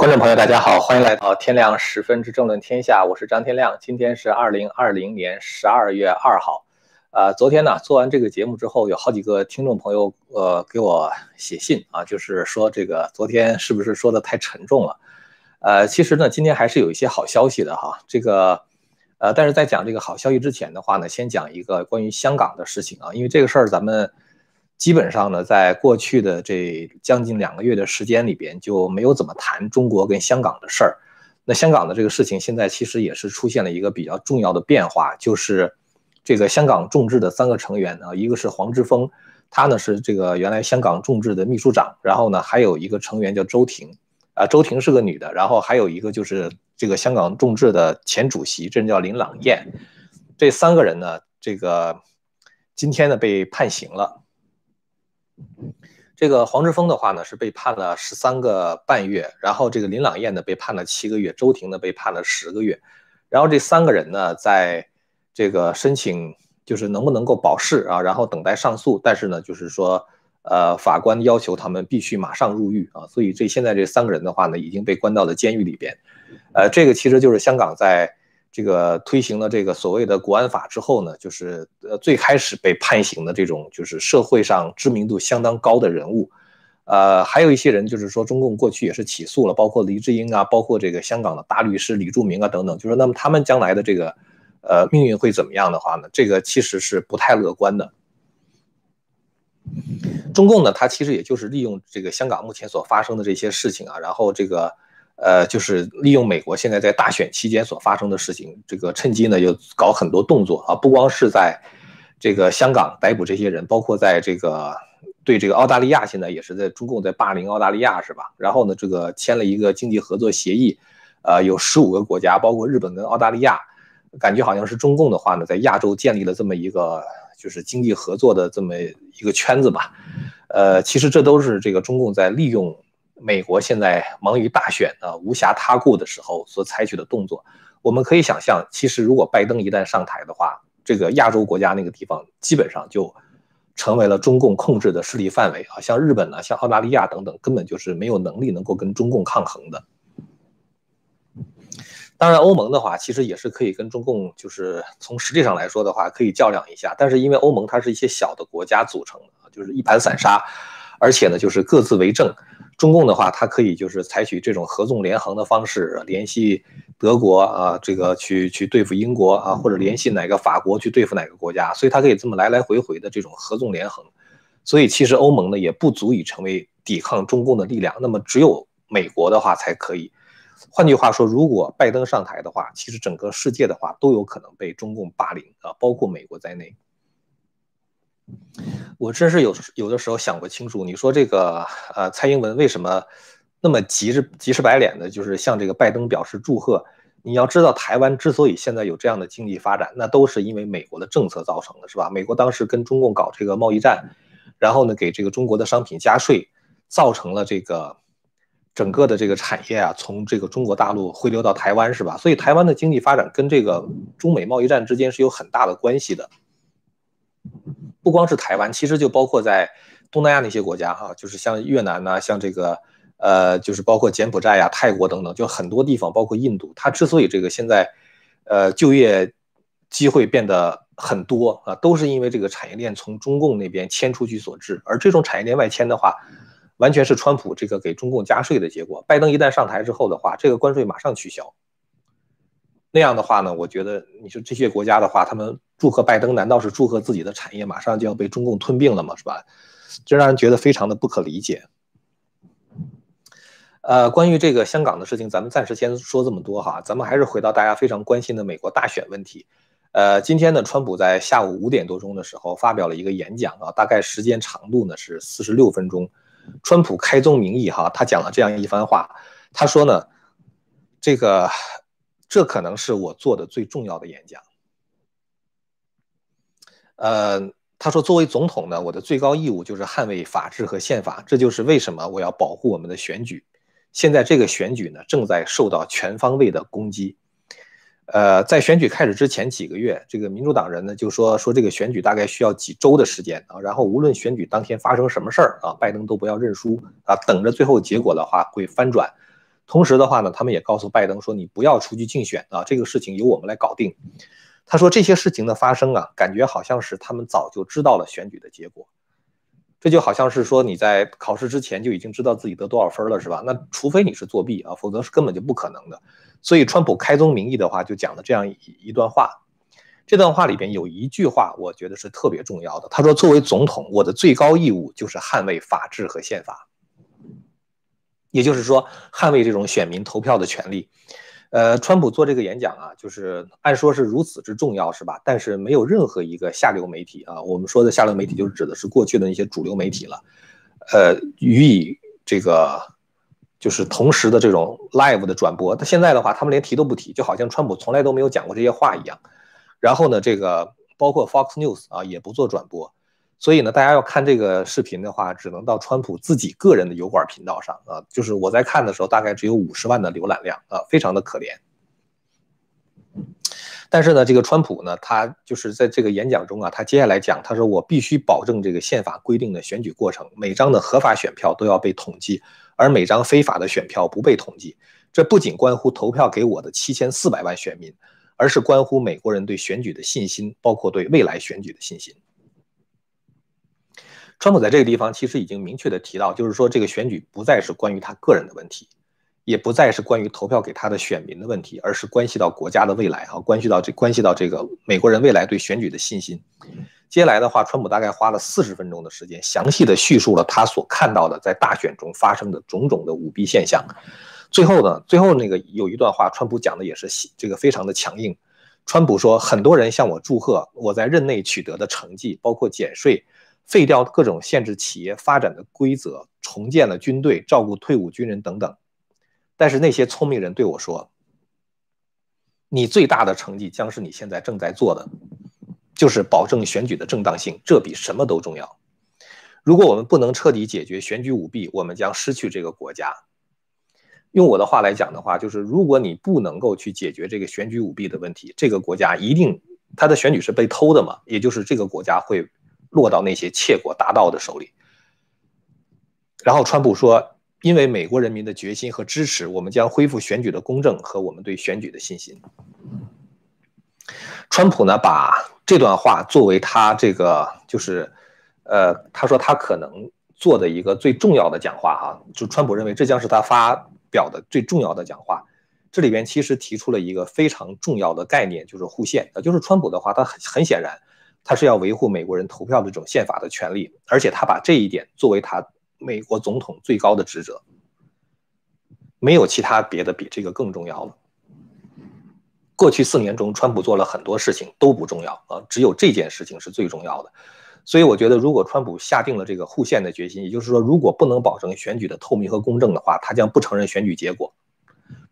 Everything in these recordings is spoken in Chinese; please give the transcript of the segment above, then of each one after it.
观众朋友，大家好，欢迎来到天亮十分之政论天下，我是张天亮。今天是二零二零年十二月二号，呃，昨天呢做完这个节目之后，有好几个听众朋友呃给我写信啊，就是说这个昨天是不是说的太沉重了？呃，其实呢，今天还是有一些好消息的哈。这个呃，但是在讲这个好消息之前的话呢，先讲一个关于香港的事情啊，因为这个事儿咱们。基本上呢，在过去的这将近两个月的时间里边，就没有怎么谈中国跟香港的事儿。那香港的这个事情，现在其实也是出现了一个比较重要的变化，就是这个香港众志的三个成员啊，一个是黄之锋，他呢是这个原来香港众志的秘书长，然后呢还有一个成员叫周婷，啊，周婷是个女的，然后还有一个就是这个香港众志的前主席，这人叫林朗彦，这三个人呢，这个今天呢被判刑了。这个黄之锋的话呢，是被判了十三个半月，然后这个林朗彦呢被判了七个月，周婷呢被判了十个月，然后这三个人呢，在这个申请就是能不能够保释啊，然后等待上诉，但是呢，就是说，呃，法官要求他们必须马上入狱啊，所以这现在这三个人的话呢，已经被关到了监狱里边，呃，这个其实就是香港在。这个推行了这个所谓的国安法之后呢，就是呃最开始被判刑的这种就是社会上知名度相当高的人物，呃，还有一些人就是说中共过去也是起诉了，包括黎智英啊，包括这个香港的大律师李柱铭啊等等，就说那么他们将来的这个呃命运会怎么样的话呢？这个其实是不太乐观的。中共呢，他其实也就是利用这个香港目前所发生的这些事情啊，然后这个。呃，就是利用美国现在在大选期间所发生的事情，这个趁机呢又搞很多动作啊，不光是在这个香港逮捕这些人，包括在这个对这个澳大利亚，现在也是在中共在霸凌澳大利亚是吧？然后呢，这个签了一个经济合作协议，呃，有十五个国家，包括日本跟澳大利亚，感觉好像是中共的话呢，在亚洲建立了这么一个就是经济合作的这么一个圈子吧，呃，其实这都是这个中共在利用。美国现在忙于大选啊，无暇他顾的时候所采取的动作，我们可以想象，其实如果拜登一旦上台的话，这个亚洲国家那个地方基本上就成为了中共控制的势力范围啊，像日本呢，像澳大利亚等等，根本就是没有能力能够跟中共抗衡的。当然，欧盟的话，其实也是可以跟中共，就是从实际上来说的话，可以较量一下。但是因为欧盟它是一些小的国家组成的，就是一盘散沙，而且呢，就是各自为政。中共的话，它可以就是采取这种合纵连横的方式，联系德国啊，这个去去对付英国啊，或者联系哪个法国去对付哪个国家，所以它可以这么来来回回的这种合纵连横。所以其实欧盟呢也不足以成为抵抗中共的力量，那么只有美国的话才可以。换句话说，如果拜登上台的话，其实整个世界的话都有可能被中共霸凌啊，包括美国在内。我真是有有的时候想不清楚，你说这个呃，蔡英文为什么那么急着急赤白脸的，就是向这个拜登表示祝贺？你要知道，台湾之所以现在有这样的经济发展，那都是因为美国的政策造成的，是吧？美国当时跟中共搞这个贸易战，然后呢，给这个中国的商品加税，造成了这个整个的这个产业啊，从这个中国大陆回流到台湾，是吧？所以台湾的经济发展跟这个中美贸易战之间是有很大的关系的。不光是台湾，其实就包括在东南亚那些国家哈，就是像越南呐，像这个呃，就是包括柬埔寨呀、泰国等等，就很多地方，包括印度，它之所以这个现在呃就业机会变得很多啊，都是因为这个产业链从中共那边迁出去所致。而这种产业链外迁的话，完全是川普这个给中共加税的结果。拜登一旦上台之后的话，这个关税马上取消。那样的话呢，我觉得你说这些国家的话，他们祝贺拜登，难道是祝贺自己的产业马上就要被中共吞并了吗？是吧？这让人觉得非常的不可理解。呃，关于这个香港的事情，咱们暂时先说这么多哈，咱们还是回到大家非常关心的美国大选问题。呃，今天呢，川普在下午五点多钟的时候发表了一个演讲啊，大概时间长度呢是四十六分钟。川普开宗明义哈，他讲了这样一番话，他说呢，这个。这可能是我做的最重要的演讲。呃，他说，作为总统呢，我的最高义务就是捍卫法治和宪法，这就是为什么我要保护我们的选举。现在这个选举呢，正在受到全方位的攻击。呃，在选举开始之前几个月，这个民主党人呢就说说这个选举大概需要几周的时间啊，然后无论选举当天发生什么事儿啊，拜登都不要认输啊，等着最后结果的话会翻转。同时的话呢，他们也告诉拜登说，你不要出去竞选啊，这个事情由我们来搞定。他说这些事情的发生啊，感觉好像是他们早就知道了选举的结果。这就好像是说你在考试之前就已经知道自己得多少分了，是吧？那除非你是作弊啊，否则是根本就不可能的。所以川普开宗明义的话就讲了这样一段话。这段话里边有一句话，我觉得是特别重要的。他说：“作为总统，我的最高义务就是捍卫法治和宪法，也就是说，捍卫这种选民投票的权利。”呃，川普做这个演讲啊，就是按说是如此之重要，是吧？但是没有任何一个下流媒体啊，我们说的下流媒体就是指的是过去的那些主流媒体了，呃，予以这个就是同时的这种 live 的转播。他现在的话，他们连提都不提，就好像川普从来都没有讲过这些话一样。然后呢，这个包括 Fox News 啊，也不做转播。所以呢，大家要看这个视频的话，只能到川普自己个人的油管频道上啊。就是我在看的时候，大概只有五十万的浏览量啊，非常的可怜。但是呢，这个川普呢，他就是在这个演讲中啊，他接下来讲，他说我必须保证这个宪法规定的选举过程，每张的合法选票都要被统计，而每张非法的选票不被统计。这不仅关乎投票给我的七千四百万选民，而是关乎美国人对选举的信心，包括对未来选举的信心。川普在这个地方其实已经明确的提到，就是说这个选举不再是关于他个人的问题，也不再是关于投票给他的选民的问题，而是关系到国家的未来啊，关系到这关系到这个美国人未来对选举的信心。接下来的话，川普大概花了四十分钟的时间，详细的叙述了他所看到的在大选中发生的种种的舞弊现象。最后呢，最后那个有一段话，川普讲的也是这个非常的强硬。川普说，很多人向我祝贺我在任内取得的成绩，包括减税。废掉各种限制企业发展的规则，重建了军队，照顾退伍军人等等。但是那些聪明人对我说：“你最大的成绩将是你现在正在做的，就是保证选举的正当性，这比什么都重要。如果我们不能彻底解决选举舞弊，我们将失去这个国家。用我的话来讲的话，就是如果你不能够去解决这个选举舞弊的问题，这个国家一定他的选举是被偷的嘛？也就是这个国家会。”落到那些窃国大盗的手里。然后，川普说：“因为美国人民的决心和支持，我们将恢复选举的公正和我们对选举的信心。”川普呢，把这段话作为他这个就是，呃，他说他可能做的一个最重要的讲话哈，就川普认为这将是他发表的最重要的讲话。这里边其实提出了一个非常重要的概念，就是护宪。呃，就是川普的话，他很很显然。他是要维护美国人投票的这种宪法的权利，而且他把这一点作为他美国总统最高的职责，没有其他别的比这个更重要了。过去四年中，川普做了很多事情都不重要啊，只有这件事情是最重要的。所以我觉得，如果川普下定了这个护宪的决心，也就是说，如果不能保证选举的透明和公正的话，他将不承认选举结果。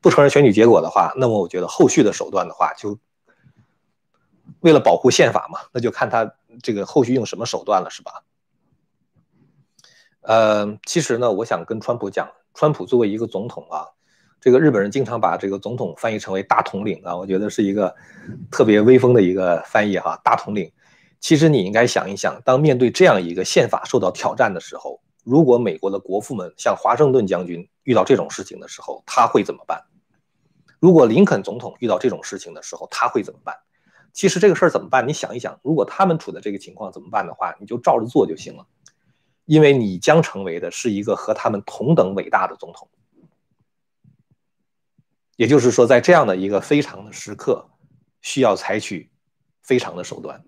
不承认选举结果的话，那么我觉得后续的手段的话就。为了保护宪法嘛，那就看他这个后续用什么手段了，是吧？呃，其实呢，我想跟川普讲，川普作为一个总统啊，这个日本人经常把这个总统翻译成为大统领啊，我觉得是一个特别威风的一个翻译哈，大统领。其实你应该想一想，当面对这样一个宪法受到挑战的时候，如果美国的国父们像华盛顿将军遇到这种事情的时候，他会怎么办？如果林肯总统遇到这种事情的时候，他会怎么办？其实这个事儿怎么办？你想一想，如果他们处的这个情况怎么办的话，你就照着做就行了，因为你将成为的是一个和他们同等伟大的总统。也就是说，在这样的一个非常的时刻，需要采取非常的手段。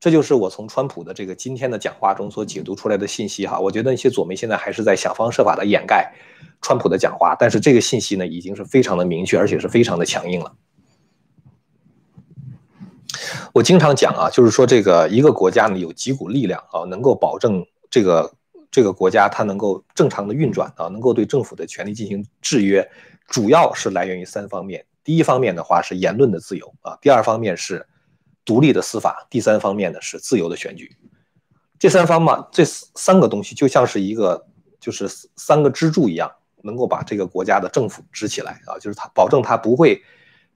这就是我从川普的这个今天的讲话中所解读出来的信息哈。我觉得那些左媒现在还是在想方设法的掩盖川普的讲话，但是这个信息呢，已经是非常的明确，而且是非常的强硬了。我经常讲啊，就是说这个一个国家呢有几股力量啊，能够保证这个这个国家它能够正常的运转啊，能够对政府的权力进行制约，主要是来源于三方面。第一方面的话是言论的自由啊，第二方面是独立的司法，第三方面呢是自由的选举。这三方嘛，这三个东西就像是一个就是三个支柱一样，能够把这个国家的政府支起来啊，就是它保证它不会。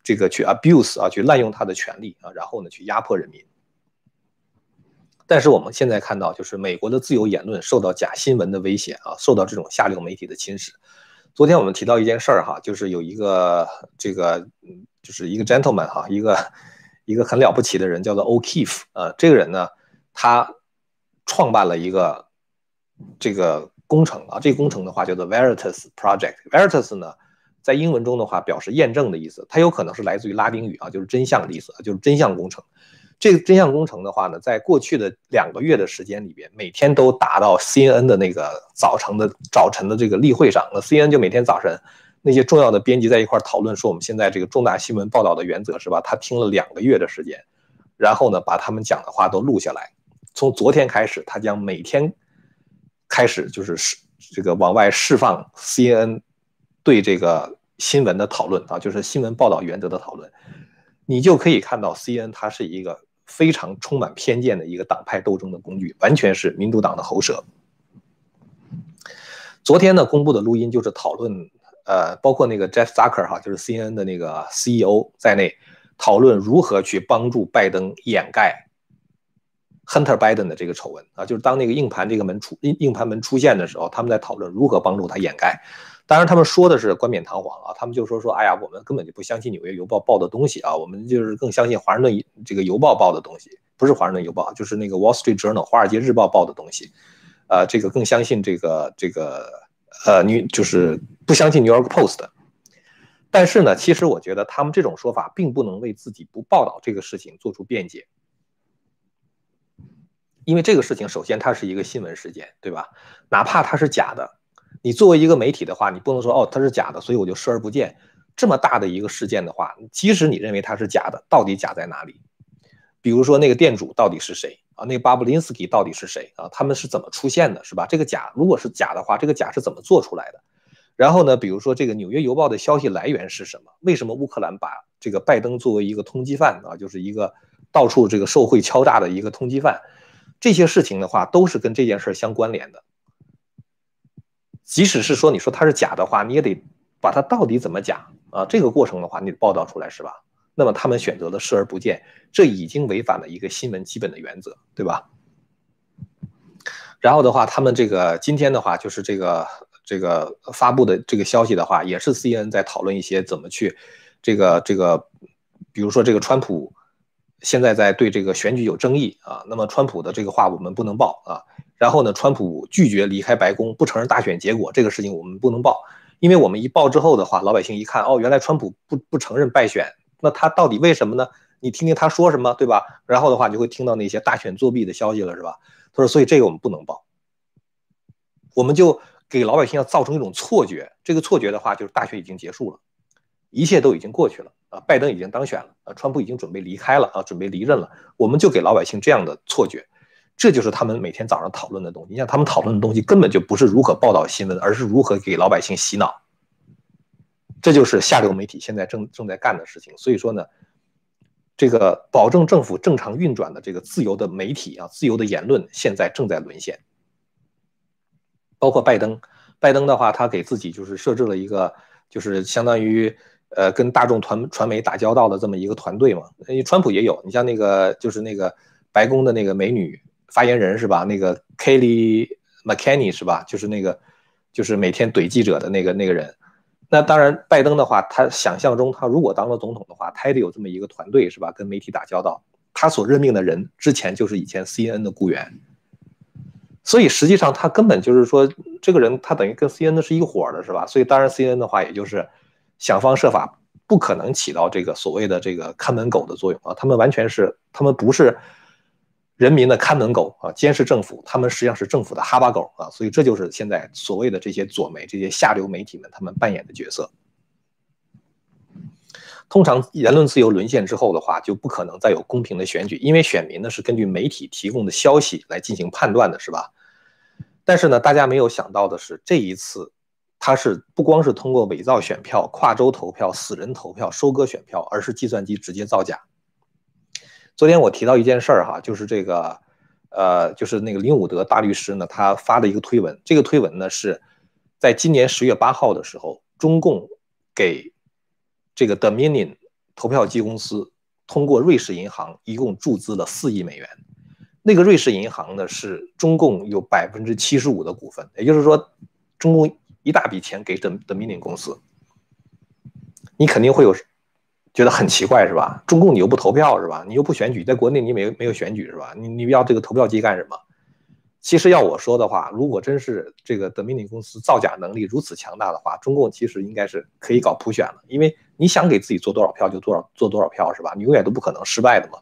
这个去 abuse 啊，去滥用他的权利啊，然后呢，去压迫人民。但是我们现在看到，就是美国的自由言论受到假新闻的威胁啊，受到这种下流媒体的侵蚀。昨天我们提到一件事儿哈，就是有一个这个，就是一个 gentleman 哈，一个一个很了不起的人，叫做 O'Keefe 啊。这个人呢，他创办了一个这个工程啊，这个工程的话叫做 Veritas Project。Veritas 呢，在英文中的话表示验证的意思，它有可能是来自于拉丁语啊，就是真相的意思，就是真相工程。这个真相工程的话呢，在过去的两个月的时间里边，每天都打到 CNN 的那个早晨的早晨的这个例会上。那 CNN 就每天早晨那些重要的编辑在一块讨论说，我们现在这个重大新闻报道的原则是吧？他听了两个月的时间，然后呢，把他们讲的话都录下来。从昨天开始，他将每天开始就是释这个往外释放 CNN 对这个新闻的讨论啊，就是新闻报道原则的讨论。你就可以看到 C N 它是一个。非常充满偏见的一个党派斗争的工具，完全是民主党的喉舌。昨天呢公布的录音就是讨论，呃，包括那个 Jeff Zucker 哈，就是 CNN 的那个 CEO 在内，讨论如何去帮助拜登掩盖 Hunter Biden 的这个丑闻啊，就是当那个硬盘这个门出硬硬盘门出现的时候，他们在讨论如何帮助他掩盖。当然，他们说的是冠冕堂皇啊，他们就说说，哎呀，我们根本就不相信《纽约邮报》报的东西啊，我们就是更相信《华盛顿这个邮报》报的东西，不是《华盛顿邮报》，就是那个《Wall Street Journal》华尔街日报报的东西，呃，这个更相信这个这个呃，你就是不相信《New York Post》。但是呢，其实我觉得他们这种说法并不能为自己不报道这个事情做出辩解，因为这个事情首先它是一个新闻事件，对吧？哪怕它是假的。你作为一个媒体的话，你不能说哦它是假的，所以我就视而不见。这么大的一个事件的话，即使你认为它是假的，到底假在哪里？比如说那个店主到底是谁啊？那个巴布林斯基到底是谁啊？他们是怎么出现的，是吧？这个假如果是假的话，这个假是怎么做出来的？然后呢，比如说这个《纽约邮报》的消息来源是什么？为什么乌克兰把这个拜登作为一个通缉犯啊，就是一个到处这个受贿敲诈的一个通缉犯？这些事情的话，都是跟这件事相关联的。即使是说你说它是假的话，你也得把它到底怎么假啊？这个过程的话，你得报道出来是吧？那么他们选择了视而不见，这已经违反了一个新闻基本的原则，对吧？然后的话，他们这个今天的话，就是这个这个发布的这个消息的话，也是 C N 在讨论一些怎么去这个这个，比如说这个川普现在在对这个选举有争议啊，那么川普的这个话我们不能报啊。然后呢，川普拒绝离开白宫，不承认大选结果，这个事情我们不能报，因为我们一报之后的话，老百姓一看，哦，原来川普不不承认败选，那他到底为什么呢？你听听他说什么，对吧？然后的话就会听到那些大选作弊的消息了，是吧？他说，所以这个我们不能报，我们就给老百姓要造成一种错觉，这个错觉的话就是大选已经结束了，一切都已经过去了拜登已经当选了啊，川普已经准备离开了啊，准备离任了，我们就给老百姓这样的错觉。这就是他们每天早上讨论的东西。你像他们讨论的东西，根本就不是如何报道新闻，而是如何给老百姓洗脑。这就是下流媒体现在正正在干的事情。所以说呢，这个保证政府正常运转的这个自由的媒体啊，自由的言论，现在正在沦陷。包括拜登，拜登的话，他给自己就是设置了一个，就是相当于呃跟大众传传媒打交道的这么一个团队嘛。因为川普也有，你像那个就是那个白宫的那个美女。发言人是吧？那个 Kelly McKinney 是吧？就是那个，就是每天怼记者的那个那个人。那当然，拜登的话，他想象中，他如果当了总统的话，他也得有这么一个团队是吧？跟媒体打交道。他所任命的人之前就是以前 CNN 的雇员，所以实际上他根本就是说，这个人他等于跟 CNN 的是一伙的是吧？所以当然 CNN 的话，也就是想方设法，不可能起到这个所谓的这个看门狗的作用啊。他们完全是，他们不是。人民的看门狗啊，监视政府，他们实际上是政府的哈巴狗啊，所以这就是现在所谓的这些左媒、这些下流媒体们他们扮演的角色。通常言论自由沦陷之后的话，就不可能再有公平的选举，因为选民呢是根据媒体提供的消息来进行判断的，是吧？但是呢，大家没有想到的是，这一次他是不光是通过伪造选票、跨州投票、死人投票、收割选票，而是计算机直接造假。昨天我提到一件事儿哈，就是这个，呃，就是那个林伍德大律师呢，他发的一个推文。这个推文呢是在今年十月八号的时候，中共给这个 Dominion 投票机公司通过瑞士银行一共注资了四亿美元。那个瑞士银行呢是中共有百分之七十五的股份，也就是说，中共一大笔钱给 The Dominion 公司，你肯定会有觉得很奇怪是吧？中共你又不投票是吧？你又不选举，在国内你没没有选举是吧？你你要这个投票机干什么？其实要我说的话，如果真是这个 Dominion 公司造假能力如此强大的话，中共其实应该是可以搞普选了，因为你想给自己做多少票就多少做多少票是吧？你永远都不可能失败的嘛。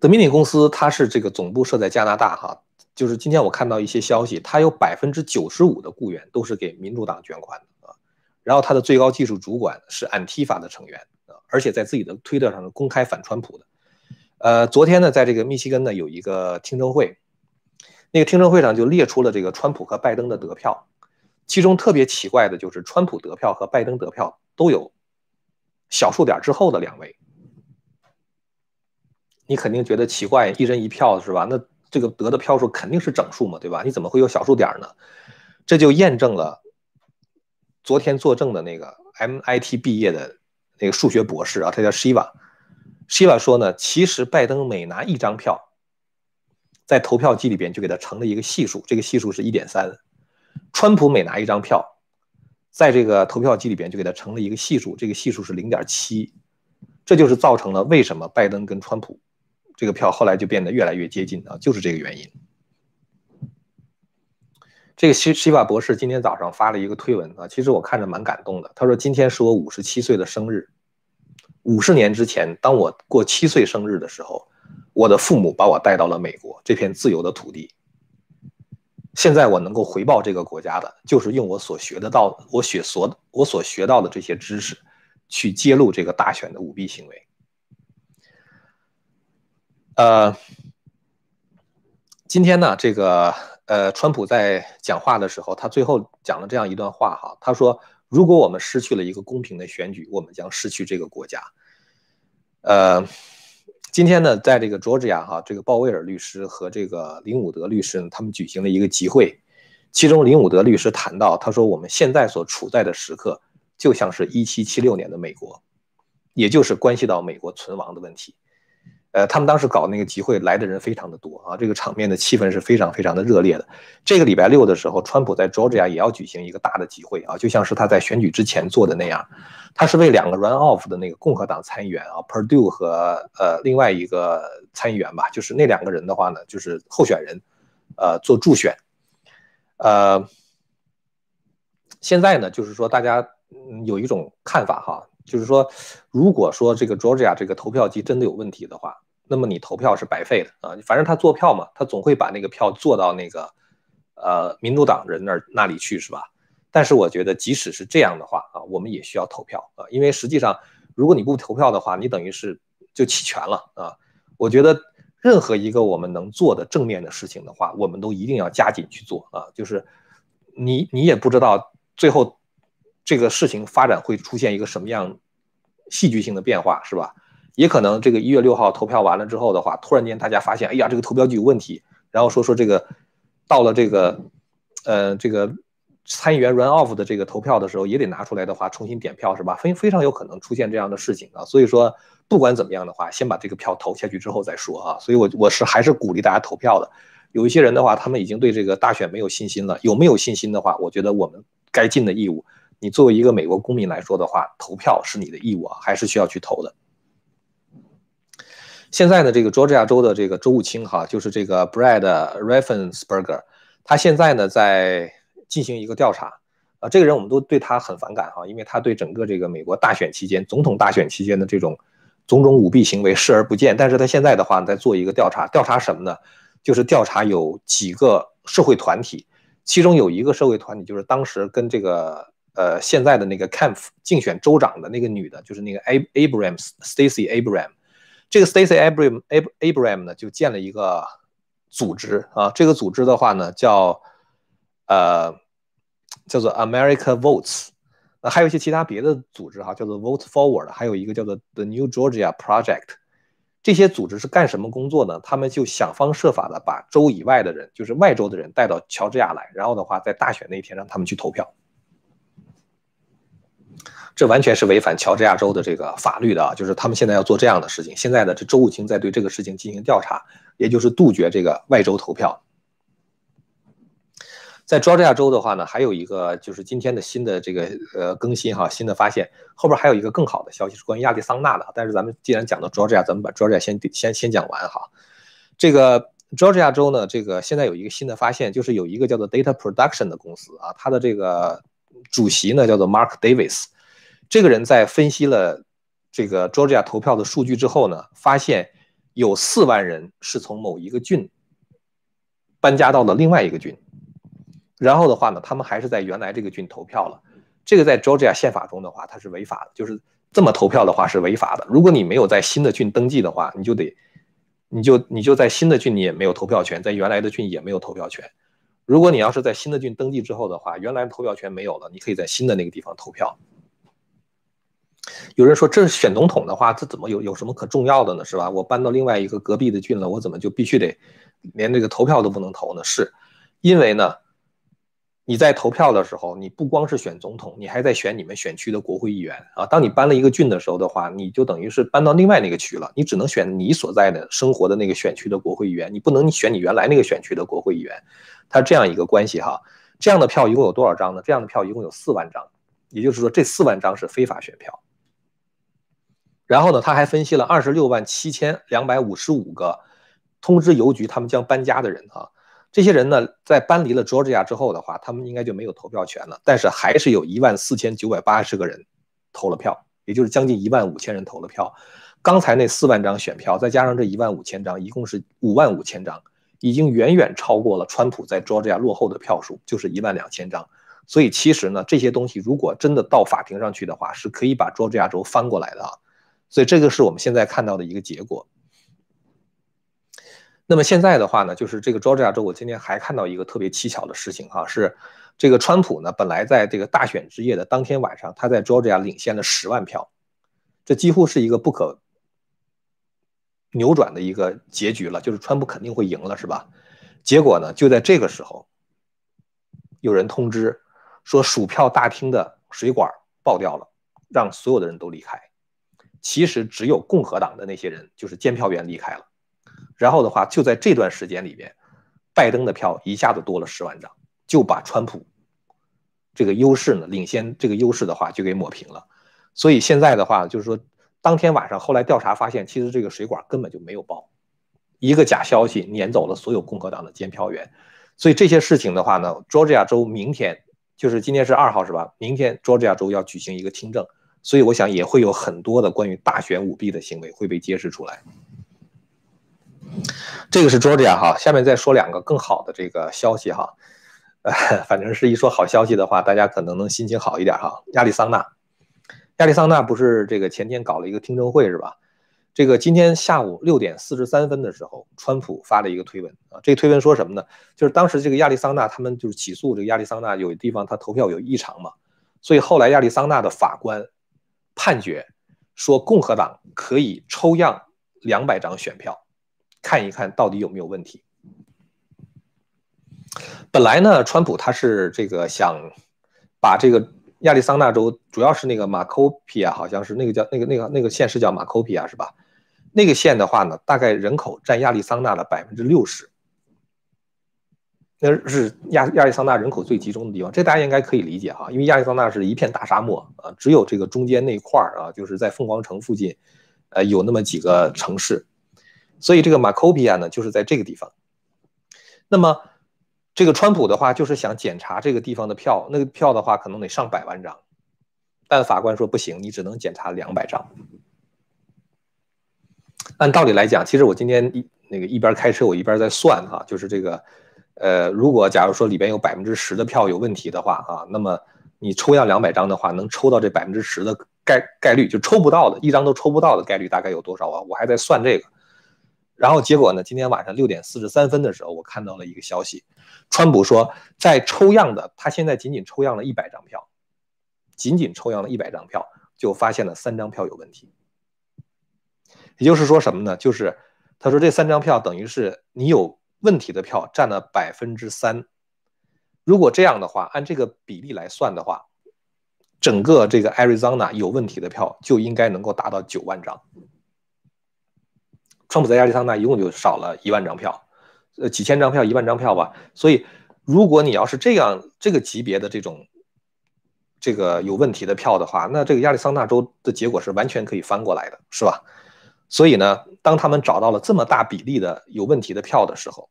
德米尼公司它是这个总部设在加拿大哈，就是今天我看到一些消息，他有百分之九十五的雇员都是给民主党捐款的啊，然后他的最高技术主管是安提法的成员啊，而且在自己的推特上是公开反川普的。呃，昨天呢，在这个密西根呢有一个听证会，那个听证会上就列出了这个川普和拜登的得票，其中特别奇怪的就是川普得票和拜登得票都有小数点之后的两位。你肯定觉得奇怪，一人一票是吧？那这个得的票数肯定是整数嘛，对吧？你怎么会有小数点呢？这就验证了昨天作证的那个 MIT 毕业的那个数学博士啊，他叫 Shiva。Shiva 说呢，其实拜登每拿一张票，在投票机里边就给他乘了一个系数，这个系数是一点三。川普每拿一张票，在这个投票机里边就给他乘了一个系数，这个系数是零点七。这就是造成了为什么拜登跟川普。这个票后来就变得越来越接近啊，就是这个原因。这个西西瓦博士今天早上发了一个推文啊，其实我看着蛮感动的。他说：“今天是我五十七岁的生日。五十年之前，当我过七岁生日的时候，我的父母把我带到了美国这片自由的土地。现在我能够回报这个国家的，就是用我所学得到、我学所我所学到的这些知识，去揭露这个大选的舞弊行为。”呃，今天呢，这个呃，川普在讲话的时候，他最后讲了这样一段话哈，他说：“如果我们失去了一个公平的选举，我们将失去这个国家。”呃，今天呢，在这个 Georgia 哈，这个鲍威尔律师和这个林伍德律师呢，他们举行了一个集会，其中林伍德律师谈到，他说：“我们现在所处在的时刻，就像是一七七六年的美国，也就是关系到美国存亡的问题。”呃，他们当时搞那个集会来的人非常的多啊，这个场面的气氛是非常非常的热烈的。这个礼拜六的时候，川普在 Georgia 也要举行一个大的集会啊，就像是他在选举之前做的那样，他是为两个 run off 的那个共和党参议员啊，Perdue 和呃另外一个参议员吧，就是那两个人的话呢，就是候选人，呃做助选。呃，现在呢，就是说大家有一种看法哈。就是说，如果说这个 Georgia 这个投票机真的有问题的话，那么你投票是白费的啊！反正他做票嘛，他总会把那个票做到那个呃民主党人那儿那里去，是吧？但是我觉得，即使是这样的话啊，我们也需要投票啊，因为实际上，如果你不投票的话，你等于是就弃权了啊！我觉得任何一个我们能做的正面的事情的话，我们都一定要加紧去做啊！就是你你也不知道最后。这个事情发展会出现一个什么样戏剧性的变化，是吧？也可能这个一月六号投票完了之后的话，突然间大家发现，哎呀，这个投票机有问题，然后说说这个到了这个呃这个参议员 run off 的这个投票的时候，也得拿出来的话重新点票，是吧？非非常有可能出现这样的事情啊。所以说，不管怎么样的话，先把这个票投下去之后再说啊。所以我我是还是鼓励大家投票的。有一些人的话，他们已经对这个大选没有信心了。有没有信心的话，我觉得我们该尽的义务。你作为一个美国公民来说的话，投票是你的义务啊，还是需要去投的。现在呢，这个佐治亚州的这个州务卿哈，就是这个 Brad Raffensperger，他现在呢在进行一个调查啊。这个人我们都对他很反感哈，因为他对整个这个美国大选期间、总统大选期间的这种种种舞弊行为视而不见。但是他现在的话在做一个调查，调查什么呢？就是调查有几个社会团体，其中有一个社会团体就是当时跟这个。呃，现在的那个 Camp 竞选州长的那个女的，就是那个 A Abraham Stacy Abraham，这个 Stacy Abraham Abraham 呢，就建了一个组织啊，这个组织的话呢，叫呃叫做 America Votes，呃，还有一些其他别的组织哈，叫做 Vote Forward，还有一个叫做 The New Georgia Project，这些组织是干什么工作呢？他们就想方设法的把州以外的人，就是外州的人带到乔治亚来，然后的话，在大选那一天让他们去投票。这完全是违反乔治亚州的这个法律的啊！就是他们现在要做这样的事情。现在的这州务卿在对这个事情进行调查，也就是杜绝这个外州投票。在 Georgia 州的话呢，还有一个就是今天的新的这个呃更新哈，新的发现，后边还有一个更好的消息是关于亚利桑那的。但是咱们既然讲到乔治亚咱们把乔治亚先先先讲完哈。这个 Georgia 州呢，这个现在有一个新的发现，就是有一个叫做 Data Production 的公司啊，它的这个主席呢叫做 Mark Davis，这个人在分析了这个 Georgia 投票的数据之后呢，发现有四万人是从某一个郡搬家到了另外一个郡。然后的话呢，他们还是在原来这个郡投票了。这个在 Georgia 宪法中的话，它是违法的，就是这么投票的话是违法的。如果你没有在新的郡登记的话，你就得，你就你就在新的郡你也没有投票权，在原来的郡也没有投票权。如果你要是在新的郡登记之后的话，原来投票权没有了，你可以在新的那个地方投票。有人说，这是选总统的话，这怎么有有什么可重要的呢？是吧？我搬到另外一个隔壁的郡了，我怎么就必须得连这个投票都不能投呢？是因为呢？你在投票的时候，你不光是选总统，你还在选你们选区的国会议员啊。当你搬了一个郡的时候的话，你就等于是搬到另外那个区了，你只能选你所在的生活的那个选区的国会议员，你不能选你原来那个选区的国会议员。它这样一个关系哈，这样的票一共有多少张呢？这样的票一共有四万张，也就是说这四万张是非法选票。然后呢，他还分析了二十六万七千两百五十五个通知邮局他们将搬家的人啊。这些人呢，在搬离了 Georgia 之后的话，他们应该就没有投票权了。但是还是有一万四千九百八十个人投了票，也就是将近一万五千人投了票。刚才那四万张选票，再加上这一万五千张，一共是五万五千张，已经远远超过了川普在 Georgia 落后的票数，就是一万两千张。所以其实呢，这些东西如果真的到法庭上去的话，是可以把 Georgia 州翻过来的啊。所以这个是我们现在看到的一个结果。那么现在的话呢，就是这个 Georgia 州，我今天还看到一个特别蹊跷的事情哈，是这个川普呢，本来在这个大选之夜的当天晚上，他在 Georgia 领先了十万票，这几乎是一个不可扭转的一个结局了，就是川普肯定会赢了，是吧？结果呢，就在这个时候，有人通知说，数票大厅的水管爆掉了，让所有的人都离开。其实只有共和党的那些人，就是监票员离开了。然后的话，就在这段时间里边，拜登的票一下子多了十万张，就把川普这个优势呢，领先这个优势的话就给抹平了。所以现在的话，就是说，当天晚上后来调查发现，其实这个水管根本就没有爆，一个假消息撵走了所有共和党的监票员。所以这些事情的话呢，Georgia 州明天就是今天是二号是吧？明天 Georgia 州要举行一个听证，所以我想也会有很多的关于大选舞弊的行为会被揭示出来。这个是 Georgia 哈，下面再说两个更好的这个消息哈，呃，反正是一说好消息的话，大家可能能心情好一点哈。亚利桑那，亚利桑那不是这个前天搞了一个听证会是吧？这个今天下午六点四十三分的时候，川普发了一个推文啊，这个推文说什么呢？就是当时这个亚利桑那他们就是起诉这个亚利桑那有地方他投票有异常嘛，所以后来亚利桑那的法官判决说共和党可以抽样两百张选票。看一看到底有没有问题。本来呢，川普他是这个想把这个亚利桑那州，主要是那个马科皮啊，好像是那个叫那个那个那个县是叫马科皮啊，是吧？那个县的话呢，大概人口占亚利桑那的百分之六十，那是亚亚利桑那人口最集中的地方。这大家应该可以理解哈，因为亚利桑那是一片大沙漠啊，只有这个中间那块儿啊，就是在凤凰城附近，呃，有那么几个城市。所以这个马科比亚呢，就是在这个地方。那么，这个川普的话就是想检查这个地方的票，那个票的话可能得上百万张，但法官说不行，你只能检查两百张。按道理来讲，其实我今天一那个一边开车，我一边在算哈，就是这个，呃，如果假如说里边有百分之十的票有问题的话啊，那么你抽样两百张的话，能抽到这百分之十的概概率，就抽不到的一张都抽不到的概率大概有多少啊？我还在算这个。然后结果呢？今天晚上六点四十三分的时候，我看到了一个消息，川普说，在抽样的，他现在仅仅抽样了一百张票，仅仅抽样了一百张票，就发现了三张票有问题。也就是说什么呢？就是他说这三张票等于是你有问题的票占了百分之三。如果这样的话，按这个比例来算的话，整个这个 Arizona 有问题的票就应该能够达到九万张。川普在亚利桑那一共就少了一万张票，呃，几千张票，一万张票吧。所以如果你要是这样这个级别的这种这个有问题的票的话，那这个亚利桑那州的结果是完全可以翻过来的，是吧？所以呢，当他们找到了这么大比例的有问题的票的时候，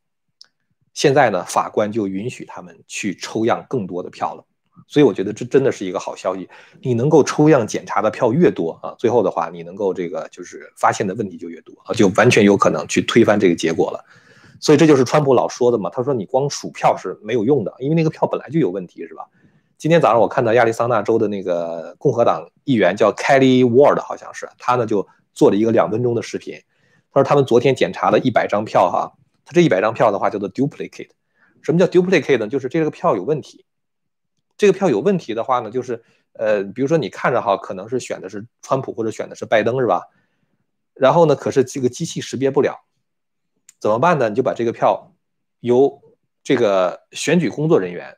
现在呢，法官就允许他们去抽样更多的票了。所以我觉得这真的是一个好消息。你能够抽样检查的票越多啊，最后的话你能够这个就是发现的问题就越多啊，就完全有可能去推翻这个结果了。所以这就是川普老说的嘛，他说你光数票是没有用的，因为那个票本来就有问题，是吧？今天早上我看到亚利桑那州的那个共和党议员叫 Kelly Ward，好像是他呢就。做了一个两分钟的视频，他说他们昨天检查了一百张票，哈，他这一百张票的话叫做 duplicate。什么叫 duplicate 呢？就是这个票有问题。这个票有问题的话呢，就是呃，比如说你看着哈，可能是选的是川普或者选的是拜登，是吧？然后呢，可是这个机器识别不了，怎么办呢？你就把这个票由这个选举工作人员。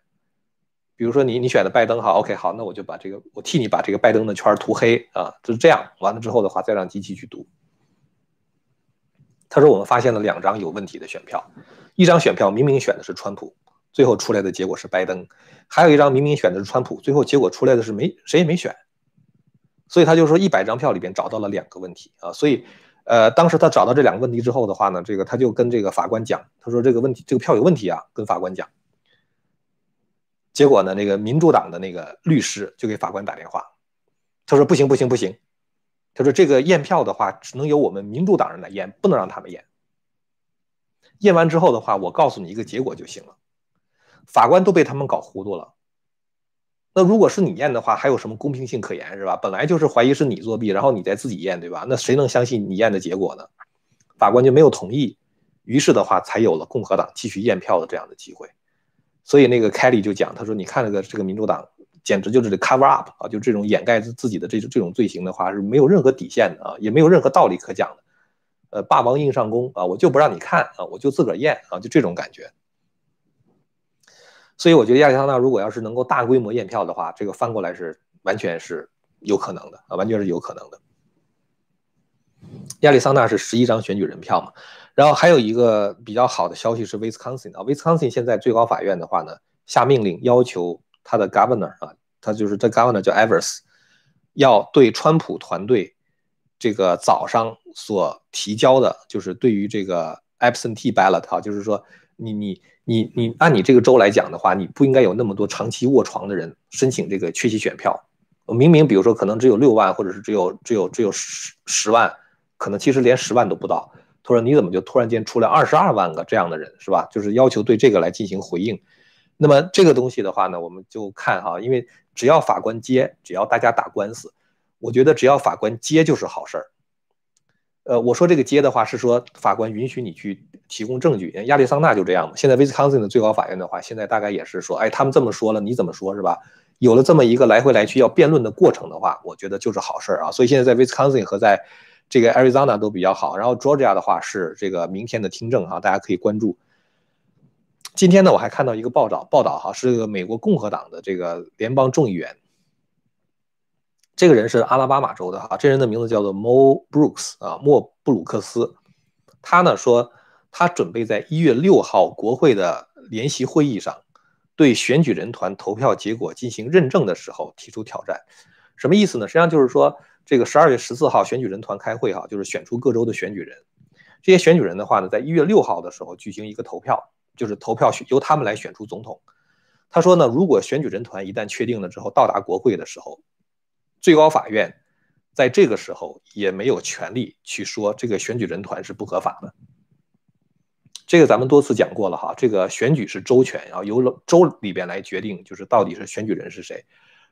比如说你你选的拜登哈，OK 好，那我就把这个我替你把这个拜登的圈涂黑啊，就是这样。完了之后的话，再让机器去读。他说我们发现了两张有问题的选票，一张选票明明选的是川普，最后出来的结果是拜登；还有一张明明选的是川普，最后结果出来的是没谁也没选。所以他就说一百张票里边找到了两个问题啊，所以呃当时他找到这两个问题之后的话呢，这个他就跟这个法官讲，他说这个问题这个票有问题啊，跟法官讲。结果呢？那个民主党的那个律师就给法官打电话，他说：“不行，不行，不行。”他说：“这个验票的话，只能由我们民主党人来验，不能让他们验。验完之后的话，我告诉你一个结果就行了。”法官都被他们搞糊涂了。那如果是你验的话，还有什么公平性可言是吧？本来就是怀疑是你作弊，然后你再自己验，对吧？那谁能相信你验的结果呢？法官就没有同意，于是的话，才有了共和党继续验票的这样的机会。所以那个凯利就讲，他说：“你看那个这个民主党，简直就是 cover up 啊，就这种掩盖自自己的这这种罪行的话，是没有任何底线的啊，也没有任何道理可讲的。呃，霸王硬上弓啊，我就不让你看啊，我就自个儿验啊，就这种感觉。所以我觉得亚利桑那如果要是能够大规模验票的话，这个翻过来是完全是有可能的啊，完全是有可能的。亚利桑那是十一张选举人票嘛。”然后还有一个比较好的消息是，Wisconsin 啊，Wisconsin 现在最高法院的话呢，下命令要求他的 Governor 啊，他就是这 Governor 叫 Evers，要对川普团队这个早上所提交的，就是对于这个 absentee ballot 啊，就是说你你你你按你这个州来讲的话，你不应该有那么多长期卧床的人申请这个缺席选票。明明比如说可能只有六万，或者是只有只有只有十十万，可能其实连十万都不到。他说：“你怎么就突然间出来二十二万个这样的人，是吧？就是要求对这个来进行回应。那么这个东西的话呢，我们就看哈，因为只要法官接，只要大家打官司，我觉得只要法官接就是好事儿。呃，我说这个接的话是说法官允许你去提供证据。亚利桑那就这样嘛。现在威斯康星的最高法院的话，现在大概也是说，哎，他们这么说了，你怎么说是吧？有了这么一个来回来去要辩论的过程的话，我觉得就是好事儿啊。所以现在在威斯康星和在。这个 Arizona 都比较好，然后 Georgia 的话是这个明天的听证哈，大家可以关注。今天呢，我还看到一个报道，报道哈是这个美国共和党的这个联邦众议员，这个人是阿拉巴马州的哈，这人的名字叫做 Mo Brooks 啊，莫布鲁克斯。他呢说，他准备在一月六号国会的联席会议上，对选举人团投票结果进行认证的时候提出挑战。什么意思呢？实际上就是说。这个十二月十四号选举人团开会哈，就是选出各州的选举人。这些选举人的话呢，在一月六号的时候举行一个投票，就是投票由他们来选出总统。他说呢，如果选举人团一旦确定了之后到达国会的时候，最高法院在这个时候也没有权利去说这个选举人团是不合法的。这个咱们多次讲过了哈，这个选举是州权啊，由州里边来决定，就是到底是选举人是谁。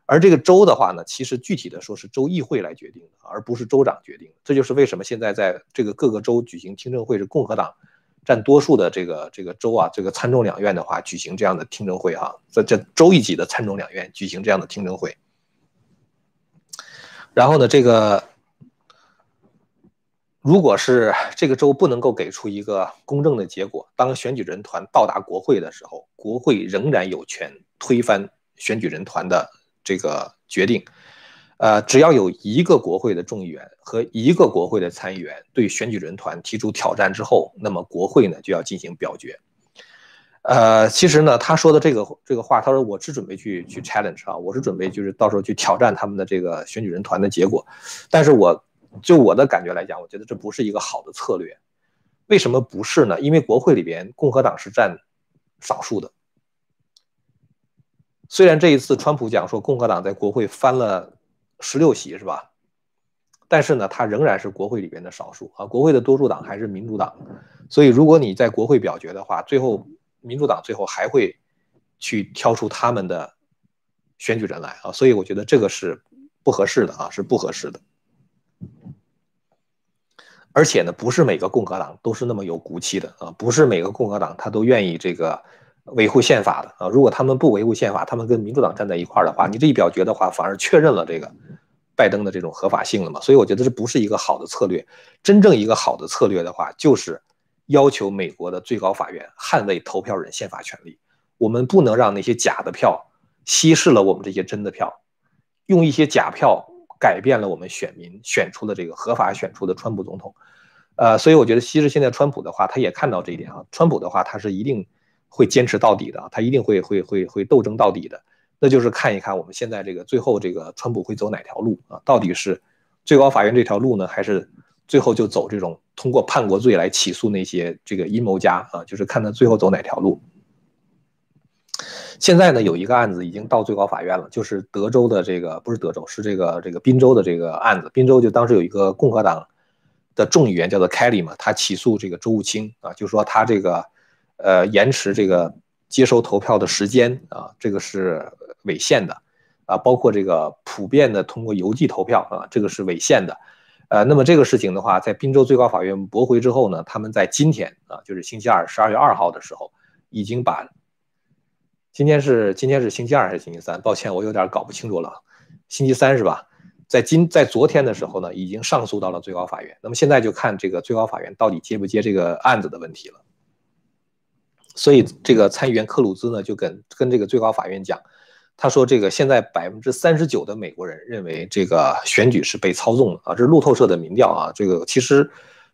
而这个州的话呢，其实具体的说是州议会来决定的，而不是州长决定。这就是为什么现在在这个各个州举行听证会是共和党占多数的这个这个州啊，这个参众两院的话举行这样的听证会哈，在这州一级的参众两院举行这样的听证会。然后呢，这个如果是这个州不能够给出一个公正的结果，当选举人团到达国会的时候，国会仍然有权推翻选举人团的。这个决定，呃，只要有一个国会的众议员和一个国会的参议员对选举人团提出挑战之后，那么国会呢就要进行表决。呃，其实呢，他说的这个这个话，他说我是准备去去 challenge 啊，我是准备就是到时候去挑战他们的这个选举人团的结果，但是我就我的感觉来讲，我觉得这不是一个好的策略。为什么不是呢？因为国会里边共和党是占少数的。虽然这一次川普讲说共和党在国会翻了十六席是吧？但是呢，他仍然是国会里边的少数啊，国会的多数党还是民主党。所以如果你在国会表决的话，最后。民主党最后还会去挑出他们的选举人来啊，所以我觉得这个是不合适的啊，是不合适的。而且呢，不是每个共和党都是那么有骨气的啊，不是每个共和党他都愿意这个维护宪法的啊。如果他们不维护宪法，他们跟民主党站在一块儿的话，你这一表决的话，反而确认了这个拜登的这种合法性了嘛。所以我觉得这不是一个好的策略。真正一个好的策略的话，就是。要求美国的最高法院捍卫投票人宪法权利，我们不能让那些假的票稀释了我们这些真的票，用一些假票改变了我们选民选出的这个合法选出的川普总统。呃，所以我觉得，其实现在川普的话，他也看到这一点啊。川普的话，他是一定会坚持到底的，他一定会会会会斗争到底的。那就是看一看我们现在这个最后这个川普会走哪条路啊？到底是最高法院这条路呢，还是？最后就走这种通过叛国罪来起诉那些这个阴谋家啊，就是看他最后走哪条路。现在呢，有一个案子已经到最高法院了，就是德州的这个不是德州，是这个这个宾州的这个案子。宾州就当时有一个共和党的众议员叫做 Kelly 嘛，他起诉这个州务卿啊，就说他这个呃延迟这个接收投票的时间啊，这个是违宪的啊，包括这个普遍的通过邮寄投票啊，这个是违宪的。呃，那么这个事情的话，在滨州最高法院驳回之后呢，他们在今天啊，就是星期二，十二月二号的时候，已经把今天是今天是星期二还是星期三？抱歉，我有点搞不清楚了，星期三是吧？在今在昨天的时候呢，已经上诉到了最高法院。那么现在就看这个最高法院到底接不接这个案子的问题了。所以这个参议员克鲁兹呢，就跟跟这个最高法院讲。他说：“这个现在百分之三十九的美国人认为这个选举是被操纵的啊，这是路透社的民调啊。这个其实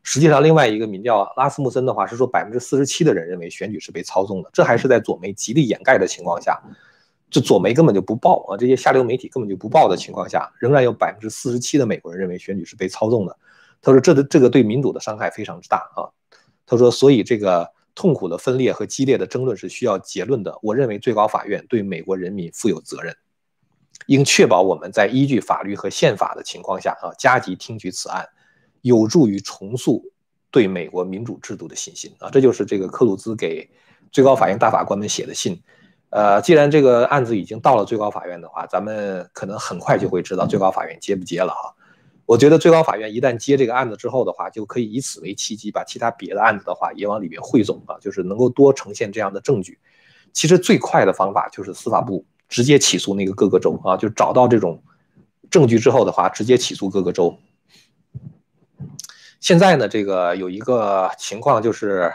实际上另外一个民调拉斯穆森的话是说百分之四十七的人认为选举是被操纵的，这还是在左媒极力掩盖的情况下，就左媒根本就不报啊，这些下流媒体根本就不报的情况下，仍然有百分之四十七的美国人认为选举是被操纵的。他说这的这个对民主的伤害非常之大啊。他说所以这个。”痛苦的分裂和激烈的争论是需要结论的。我认为最高法院对美国人民负有责任，应确保我们在依据法律和宪法的情况下啊，加急听取此案，有助于重塑对美国民主制度的信心啊。这就是这个克鲁兹给最高法院大法官们写的信。呃，既然这个案子已经到了最高法院的话，咱们可能很快就会知道最高法院接不接了哈。我觉得最高法院一旦接这个案子之后的话，就可以以此为契机，把其他别的案子的话也往里面汇总啊，就是能够多呈现这样的证据。其实最快的方法就是司法部直接起诉那个各个州啊，就找到这种证据之后的话，直接起诉各个州。现在呢，这个有一个情况就是，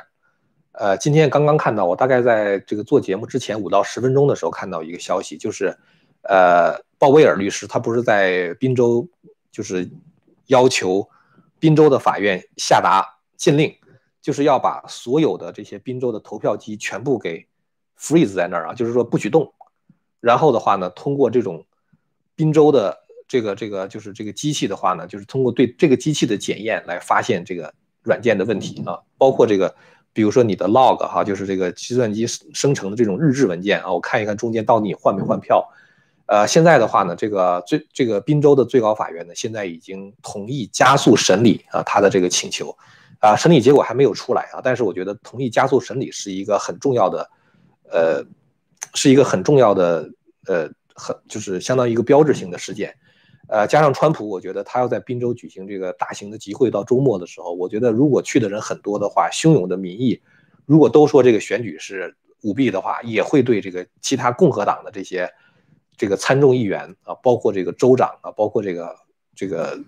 呃，今天刚刚看到，我大概在这个做节目之前五到十分钟的时候看到一个消息，就是，呃，鲍威尔律师他不是在宾州。就是要求宾州的法院下达禁令，就是要把所有的这些宾州的投票机全部给 freeze 在那儿啊，就是说不许动。然后的话呢，通过这种宾州的这个这个就是这个机器的话呢，就是通过对这个机器的检验来发现这个软件的问题啊，包括这个比如说你的 log 哈，就是这个计算机生成的这种日志文件啊，我看一看中间到底你换没换票。呃，现在的话呢，这个最这个宾州的最高法院呢，现在已经同意加速审理啊他的这个请求，啊，审理结果还没有出来啊，但是我觉得同意加速审理是一个很重要的，呃，是一个很重要的，呃，很就是相当于一个标志性的事件，呃，加上川普，我觉得他要在宾州举行这个大型的集会，到周末的时候，我觉得如果去的人很多的话，汹涌的民意，如果都说这个选举是舞弊的话，也会对这个其他共和党的这些。这个参众议员啊，包括这个州长啊，包括这个这个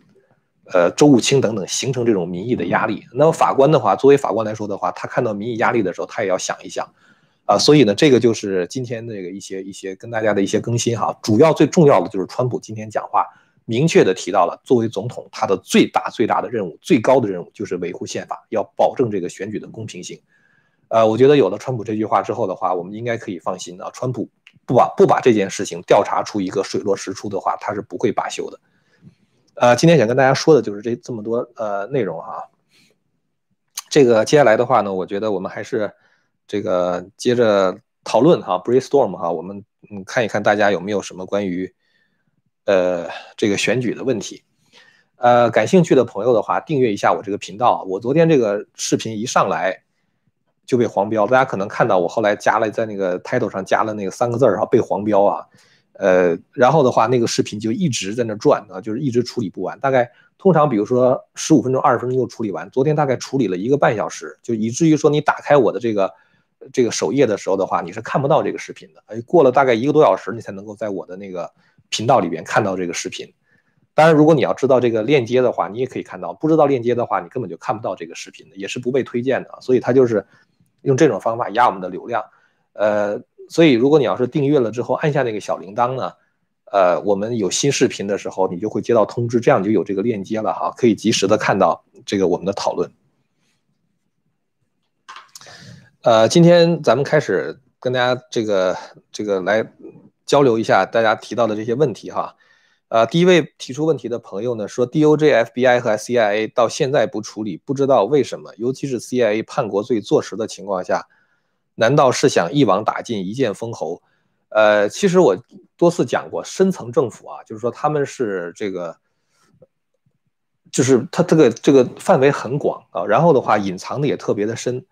呃州务卿等等，形成这种民意的压力。那么法官的话，作为法官来说的话，他看到民意压力的时候，他也要想一想啊。所以呢，这个就是今天这个一些一些跟大家的一些更新哈。主要最重要的就是川普今天讲话明确的提到了，作为总统，他的最大最大的任务、最高的任务就是维护宪法，要保证这个选举的公平性。呃，我觉得有了川普这句话之后的话，我们应该可以放心啊。川普不把不把这件事情调查出一个水落石出的话，他是不会罢休的。呃，今天想跟大家说的就是这这么多呃内容哈。这个接下来的话呢，我觉得我们还是这个接着讨论哈，brainstorm 哈，我们嗯看一看大家有没有什么关于呃这个选举的问题。呃，感兴趣的朋友的话，订阅一下我这个频道。我昨天这个视频一上来。就被黄标，大家可能看到我后来加了在那个 title 上加了那个三个字儿然后，被黄标啊，呃，然后的话那个视频就一直在那转啊，就是一直处理不完，大概通常比如说十五分钟、二十分钟就处理完，昨天大概处理了一个半小时，就以至于说你打开我的这个这个首页的时候的话，你是看不到这个视频的，哎，过了大概一个多小时，你才能够在我的那个频道里边看到这个视频。当然，如果你要知道这个链接的话，你也可以看到；不知道链接的话，你根本就看不到这个视频的，也是不被推荐的，所以它就是。用这种方法压我们的流量，呃，所以如果你要是订阅了之后按下那个小铃铛呢，呃，我们有新视频的时候，你就会接到通知，这样就有这个链接了哈，可以及时的看到这个我们的讨论。呃，今天咱们开始跟大家这个这个来交流一下大家提到的这些问题哈。呃，第一位提出问题的朋友呢说，DOJ、FBI 和 CIA 到现在不处理，不知道为什么。尤其是 CIA 叛国罪坐实的情况下，难道是想一网打尽、一剑封喉？呃，其实我多次讲过，深层政府啊，就是说他们是这个，就是他这个这个范围很广啊，然后的话隐藏的也特别的深。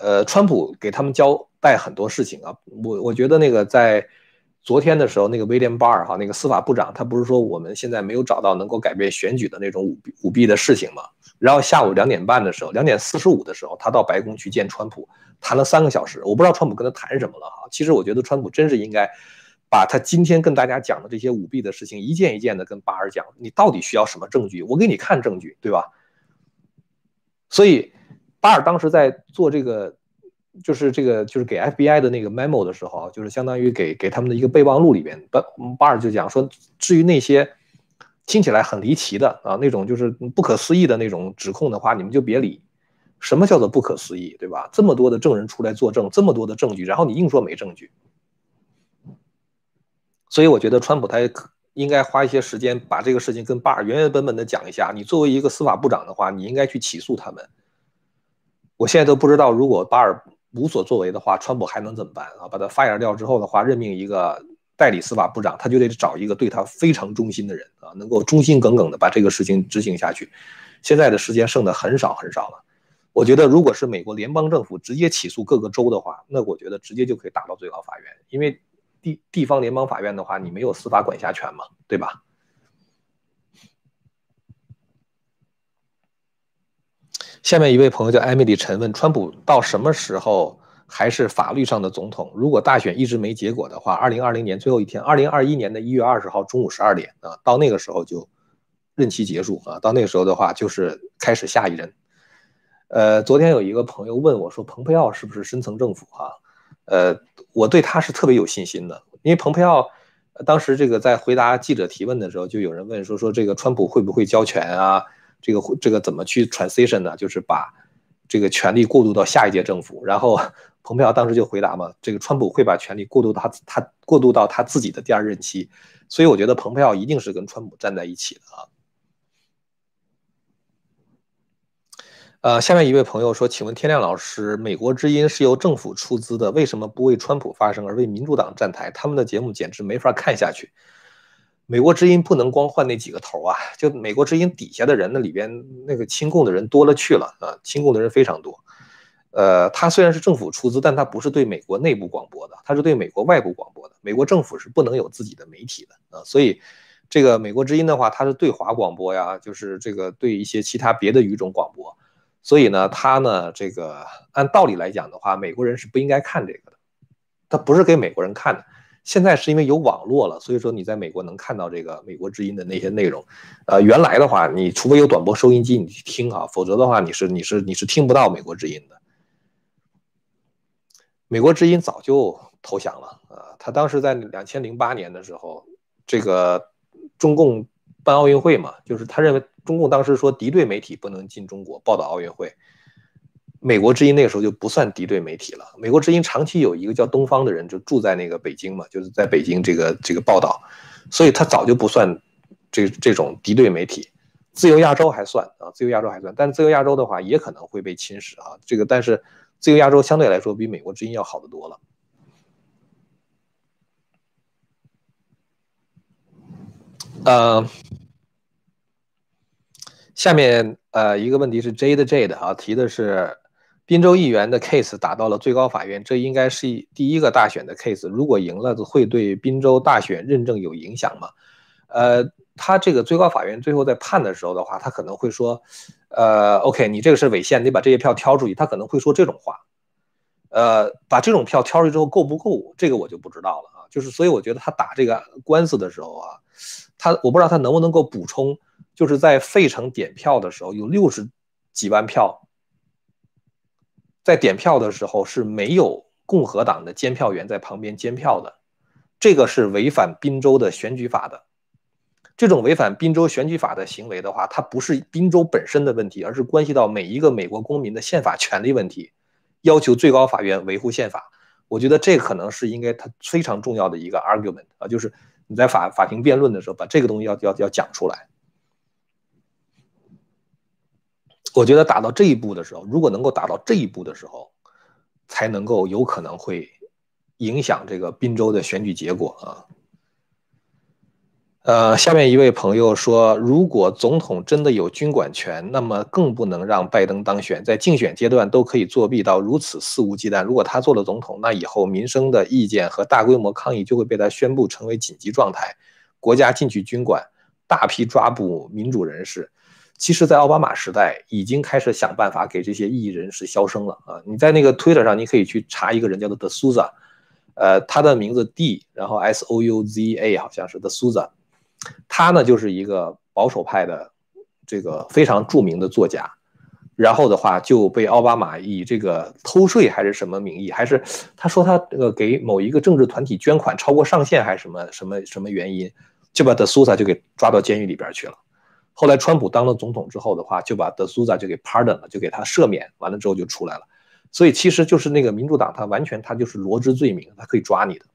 呃，川普给他们交代很多事情啊，我我觉得那个在。昨天的时候，那个威廉巴尔哈，那个司法部长，他不是说我们现在没有找到能够改变选举的那种舞弊舞弊的事情吗？然后下午两点半的时候，两点四十五的时候，他到白宫去见川普，谈了三个小时。我不知道川普跟他谈什么了哈。其实我觉得川普真是应该把他今天跟大家讲的这些舞弊的事情一件一件的跟巴尔讲，你到底需要什么证据？我给你看证据，对吧？所以巴尔当时在做这个。就是这个，就是给 FBI 的那个 memo 的时候，就是相当于给给他们的一个备忘录里边，巴巴尔就讲说，至于那些听起来很离奇的啊，那种就是不可思议的那种指控的话，你们就别理。什么叫做不可思议，对吧？这么多的证人出来作证，这么多的证据，然后你硬说没证据。所以我觉得川普他应该花一些时间把这个事情跟巴尔原原本本的讲一下。你作为一个司法部长的话，你应该去起诉他们。我现在都不知道，如果巴尔。无所作为的话，川普还能怎么办啊？把他 fire 掉之后的话，任命一个代理司法部长，他就得找一个对他非常忠心的人啊，能够忠心耿耿的把这个事情执行下去。现在的时间剩的很少很少了，我觉得如果是美国联邦政府直接起诉各个州的话，那我觉得直接就可以打到最高法院，因为地地方联邦法院的话，你没有司法管辖权嘛，对吧？下面一位朋友叫艾米丽陈问：川普到什么时候还是法律上的总统？如果大选一直没结果的话，二零二零年最后一天，二零二一年的一月二十号中午十二点啊，到那个时候就任期结束啊，到那个时候的话就是开始下一任。呃，昨天有一个朋友问我说，蓬佩奥是不是深层政府？哈，呃，我对他是特别有信心的，因为蓬佩奥当时这个在回答记者提问的时候，就有人问说说这个川普会不会交权啊？这个这个怎么去 transition 呢？就是把这个权力过渡到下一届政府。然后 蓬佩奥当时就回答嘛，这个川普会把权力过渡到他他过渡到他自己的第二任期。所以我觉得蓬佩奥一定是跟川普站在一起的啊。呃，下面一位朋友说，请问天亮老师，美国之音是由政府出资的，为什么不为川普发声，而为民主党站台？他们的节目简直没法看下去。美国之音不能光换那几个头啊，就美国之音底下的人那里边那个亲共的人多了去了啊，亲共的人非常多。呃，它虽然是政府出资，但它不是对美国内部广播的，它是对美国外部广播的。美国政府是不能有自己的媒体的啊，所以这个美国之音的话，它是对华广播呀，就是这个对一些其他别的语种广播。所以呢，它呢这个按道理来讲的话，美国人是不应该看这个的，它不是给美国人看的。现在是因为有网络了，所以说你在美国能看到这个美国之音的那些内容。呃，原来的话，你除非有短波收音机你去听啊，否则的话你是你是你是听不到美国之音的。美国之音早就投降了啊，他当时在两千零八年的时候，这个中共办奥运会嘛，就是他认为中共当时说敌对媒体不能进中国报道奥运会。美国之音那个时候就不算敌对媒体了。美国之音长期有一个叫东方的人就住在那个北京嘛，就是在北京这个这个报道，所以他早就不算这这种敌对媒体。自由亚洲还算啊，自由亚洲还算，但自由亚洲的话也可能会被侵蚀啊。这个但是自由亚洲相对来说比美国之音要好得多了。呃，下面呃一个问题是 J 的 J 的啊，提的是滨州议员的 case 打到了最高法院，这应该是第一个大选的 case，如果赢了会对滨州大选认证有影响吗？呃，他这个最高法院最后在判的时候的话，他可能会说，呃，OK，你这个是违宪，你把这些票挑出去，他可能会说这种话。呃，把这种票挑出去之后够不够，这个我就不知道了啊。就是所以我觉得他打这个官司的时候啊。他我不知道他能不能够补充，就是在费城点票的时候有六十几万票，在点票的时候是没有共和党的监票员在旁边监票的，这个是违反宾州的选举法的。这种违反宾州选举法的行为的话，它不是宾州本身的问题，而是关系到每一个美国公民的宪法权利问题，要求最高法院维护宪法。我觉得这可能是应该他非常重要的一个 argument 啊，就是。你在法法庭辩论的时候，把这个东西要要要讲出来。我觉得打到这一步的时候，如果能够打到这一步的时候，才能够有可能会影响这个宾州的选举结果啊。呃，下面一位朋友说，如果总统真的有军管权，那么更不能让拜登当选，在竞选阶段都可以作弊到如此肆无忌惮。如果他做了总统，那以后民生的意见和大规模抗议就会被他宣布成为紧急状态，国家进去军管，大批抓捕民主人士。其实，在奥巴马时代已经开始想办法给这些异议人士消声了啊！你在那个 Twitter 上，你可以去查一个人叫做 The Souza，呃，他的名字 D，然后 S O U Z A，好像是 The Souza。他呢就是一个保守派的这个非常著名的作家，然后的话就被奥巴马以这个偷税还是什么名义，还是他说他这个给某一个政治团体捐款超过上限还是什么什么什么原因，就把德苏萨就给抓到监狱里边去了。后来川普当了总统之后的话，就把德苏萨就给 pardon 了，就给他赦免，完了之后就出来了。所以其实就是那个民主党，他完全他就是罗织罪名，他可以抓你的。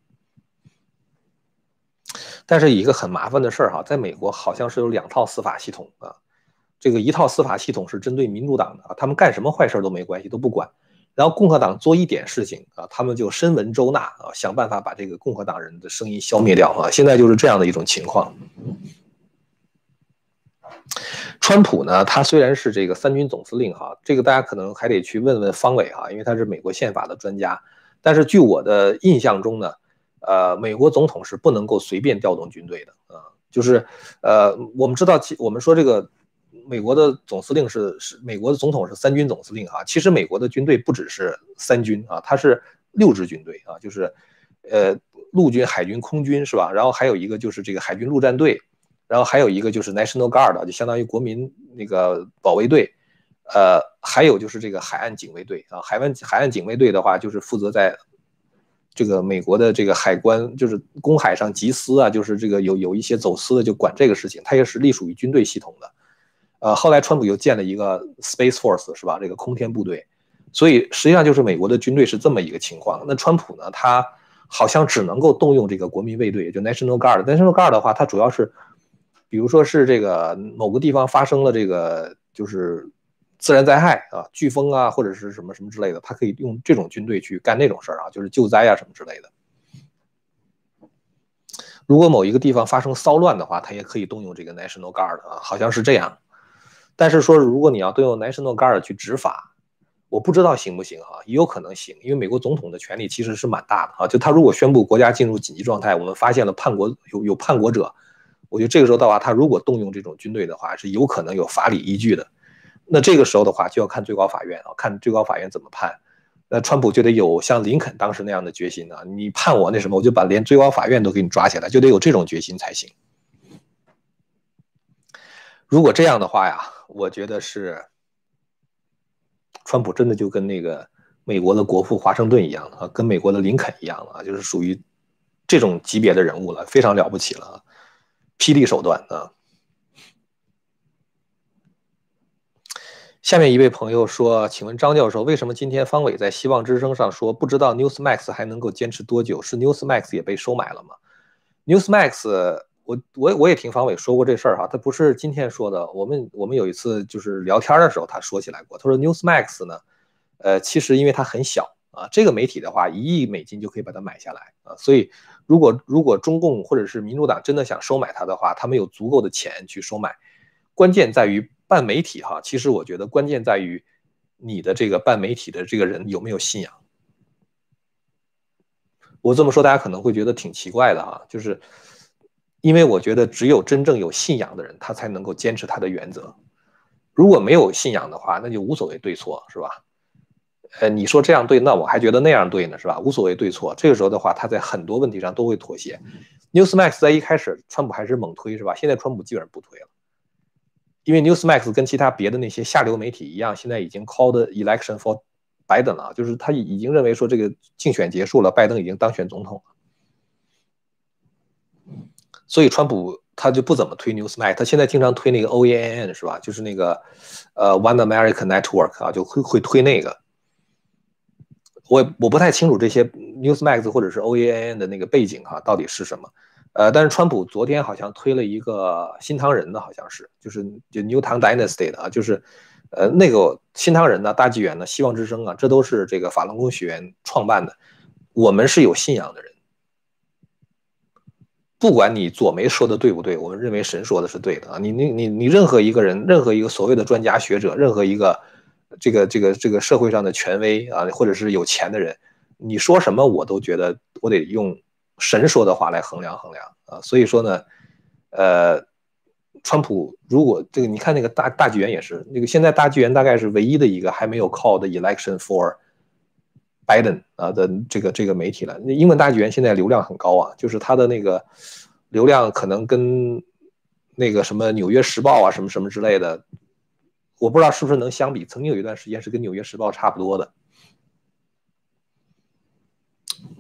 但是一个很麻烦的事儿哈，在美国好像是有两套司法系统啊，这个一套司法系统是针对民主党的，他们干什么坏事都没关系，都不管，然后共和党做一点事情啊，他们就深闻周纳啊，想办法把这个共和党人的声音消灭掉啊，现在就是这样的一种情况。川普呢，他虽然是这个三军总司令哈，这个大家可能还得去问问方伟哈，因为他是美国宪法的专家，但是据我的印象中呢。呃，美国总统是不能够随便调动军队的啊，就是，呃，我们知道，其我们说这个美国的总司令是是美国的总统是三军总司令啊，其实美国的军队不只是三军啊，它是六支军队啊，就是，呃，陆军、海军、空军是吧？然后还有一个就是这个海军陆战队，然后还有一个就是 National Guard，就相当于国民那个保卫队，呃，还有就是这个海岸警卫队啊，海湾海岸警卫队的话就是负责在。这个美国的这个海关就是公海上缉私啊，就是这个有有一些走私的就管这个事情，它也是隶属于军队系统的。呃，后来川普又建了一个 Space Force 是吧？这个空天部队，所以实际上就是美国的军队是这么一个情况。那川普呢，他好像只能够动用这个国民卫队，也就 National Guard。National Guard 的话，它主要是，比如说是这个某个地方发生了这个就是。自然灾害啊，飓风啊，或者是什么什么之类的，他可以用这种军队去干那种事儿啊，就是救灾啊什么之类的。如果某一个地方发生骚乱的话，他也可以动用这个 National Guard 啊，好像是这样。但是说，如果你要动用 National Guard 去执法，我不知道行不行啊，也有可能行，因为美国总统的权力其实是蛮大的啊。就他如果宣布国家进入紧急状态，我们发现了叛国有有叛国者，我觉得这个时候的话，他如果动用这种军队的话，是有可能有法理依据的。那这个时候的话，就要看最高法院啊，看最高法院怎么判。那川普就得有像林肯当时那样的决心啊，你判我那什么，我就把连最高法院都给你抓起来，就得有这种决心才行。如果这样的话呀，我觉得是川普真的就跟那个美国的国父华盛顿一样啊，跟美国的林肯一样了啊，就是属于这种级别的人物了，非常了不起了，霹雳手段啊。下面一位朋友说：“请问张教授，为什么今天方伟在希望之声上说不知道 Newsmax 还能够坚持多久？是 Newsmax 也被收买了吗？Newsmax，我我我也听方伟说过这事儿哈，他不是今天说的。我们我们有一次就是聊天的时候，他说起来过。他说 Newsmax 呢，呃，其实因为它很小啊，这个媒体的话，一亿美金就可以把它买下来啊。所以如果如果中共或者是民主党真的想收买他的话，他们有足够的钱去收买。关键在于。办媒体哈，其实我觉得关键在于你的这个办媒体的这个人有没有信仰。我这么说大家可能会觉得挺奇怪的哈，就是因为我觉得只有真正有信仰的人，他才能够坚持他的原则。如果没有信仰的话，那就无所谓对错，是吧？呃，你说这样对，那我还觉得那样对呢，是吧？无所谓对错。这个时候的话，他在很多问题上都会妥协。Newsmax 在一开始，川普还是猛推，是吧？现在川普基本上不推了。因为 Newsmax 跟其他别的那些下流媒体一样，现在已经 called election for Biden 了，就是他已经认为说这个竞选结束了，拜登已经当选总统了，所以川普他就不怎么推 Newsmax，他现在经常推那个 OANN 是吧？就是那个呃 One American Network 啊，就会会推那个。我我不太清楚这些 Newsmax 或者是 OAN 的那个背景哈，到底是什么。呃，但是川普昨天好像推了一个新唐人的，好像是，就是就 New Tang Dynasty 的啊，就是，呃，那个新唐人呢，大纪元呢，希望之声啊，这都是这个法轮功学员创办的。我们是有信仰的人，不管你左媒说的对不对，我们认为神说的是对的啊。你你你你任何一个人，任何一个所谓的专家学者，任何一个这个这个这个社会上的权威啊，或者是有钱的人，你说什么我都觉得我得用。神说的话来衡量衡量啊，所以说呢，呃，川普如果这个你看那个大大纪元也是那个现在大纪元大概是唯一的一个还没有 call 的 election for Biden 啊的这个这个媒体了。那英文大纪元现在流量很高啊，就是它的那个流量可能跟那个什么纽约时报啊什么什么之类的，我不知道是不是能相比。曾经有一段时间是跟纽约时报差不多的。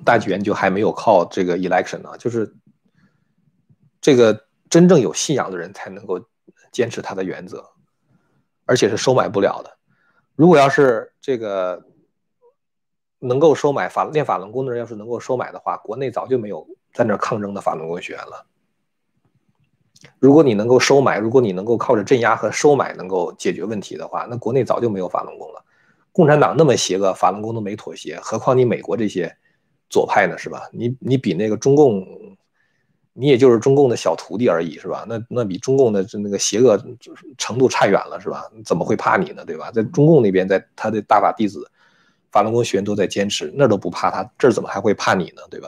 大纪元就还没有靠这个 election 呢，就是这个真正有信仰的人才能够坚持他的原则，而且是收买不了的。如果要是这个能够收买法练法轮功的人，要是能够收买的话，国内早就没有在那抗争的法轮功学员了。如果你能够收买，如果你能够靠着镇压和收买能够解决问题的话，那国内早就没有法轮功了。共产党那么邪恶，法轮功都没妥协，何况你美国这些？左派呢是吧？你你比那个中共，你也就是中共的小徒弟而已是吧？那那比中共的这那个邪恶程度差远了是吧？怎么会怕你呢？对吧？在中共那边，在他的大法弟子、法轮功学员都在坚持，那都不怕他，这怎么还会怕你呢？对吧？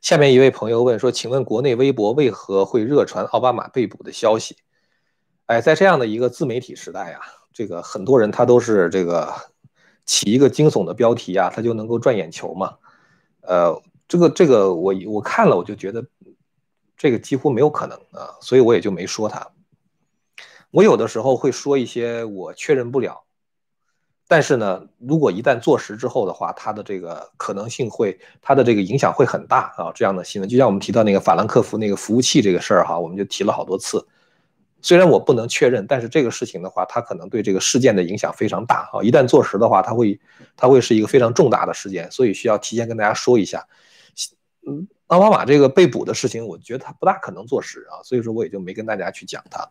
下面一位朋友问说：“请问国内微博为何会热传奥巴马被捕的消息？”哎，在这样的一个自媒体时代啊，这个很多人他都是这个。起一个惊悚的标题啊，他就能够赚眼球嘛？呃，这个这个我我看了我就觉得这个几乎没有可能啊，所以我也就没说他。我有的时候会说一些我确认不了，但是呢，如果一旦坐实之后的话，它的这个可能性会，它的这个影响会很大啊。这样的新闻，就像我们提到那个法兰克福那个服务器这个事儿哈，我们就提了好多次。虽然我不能确认，但是这个事情的话，它可能对这个事件的影响非常大啊！一旦坐实的话，它会，它会是一个非常重大的事件，所以需要提前跟大家说一下。嗯，奥巴马这个被捕的事情，我觉得他不大可能坐实啊，所以说我也就没跟大家去讲他。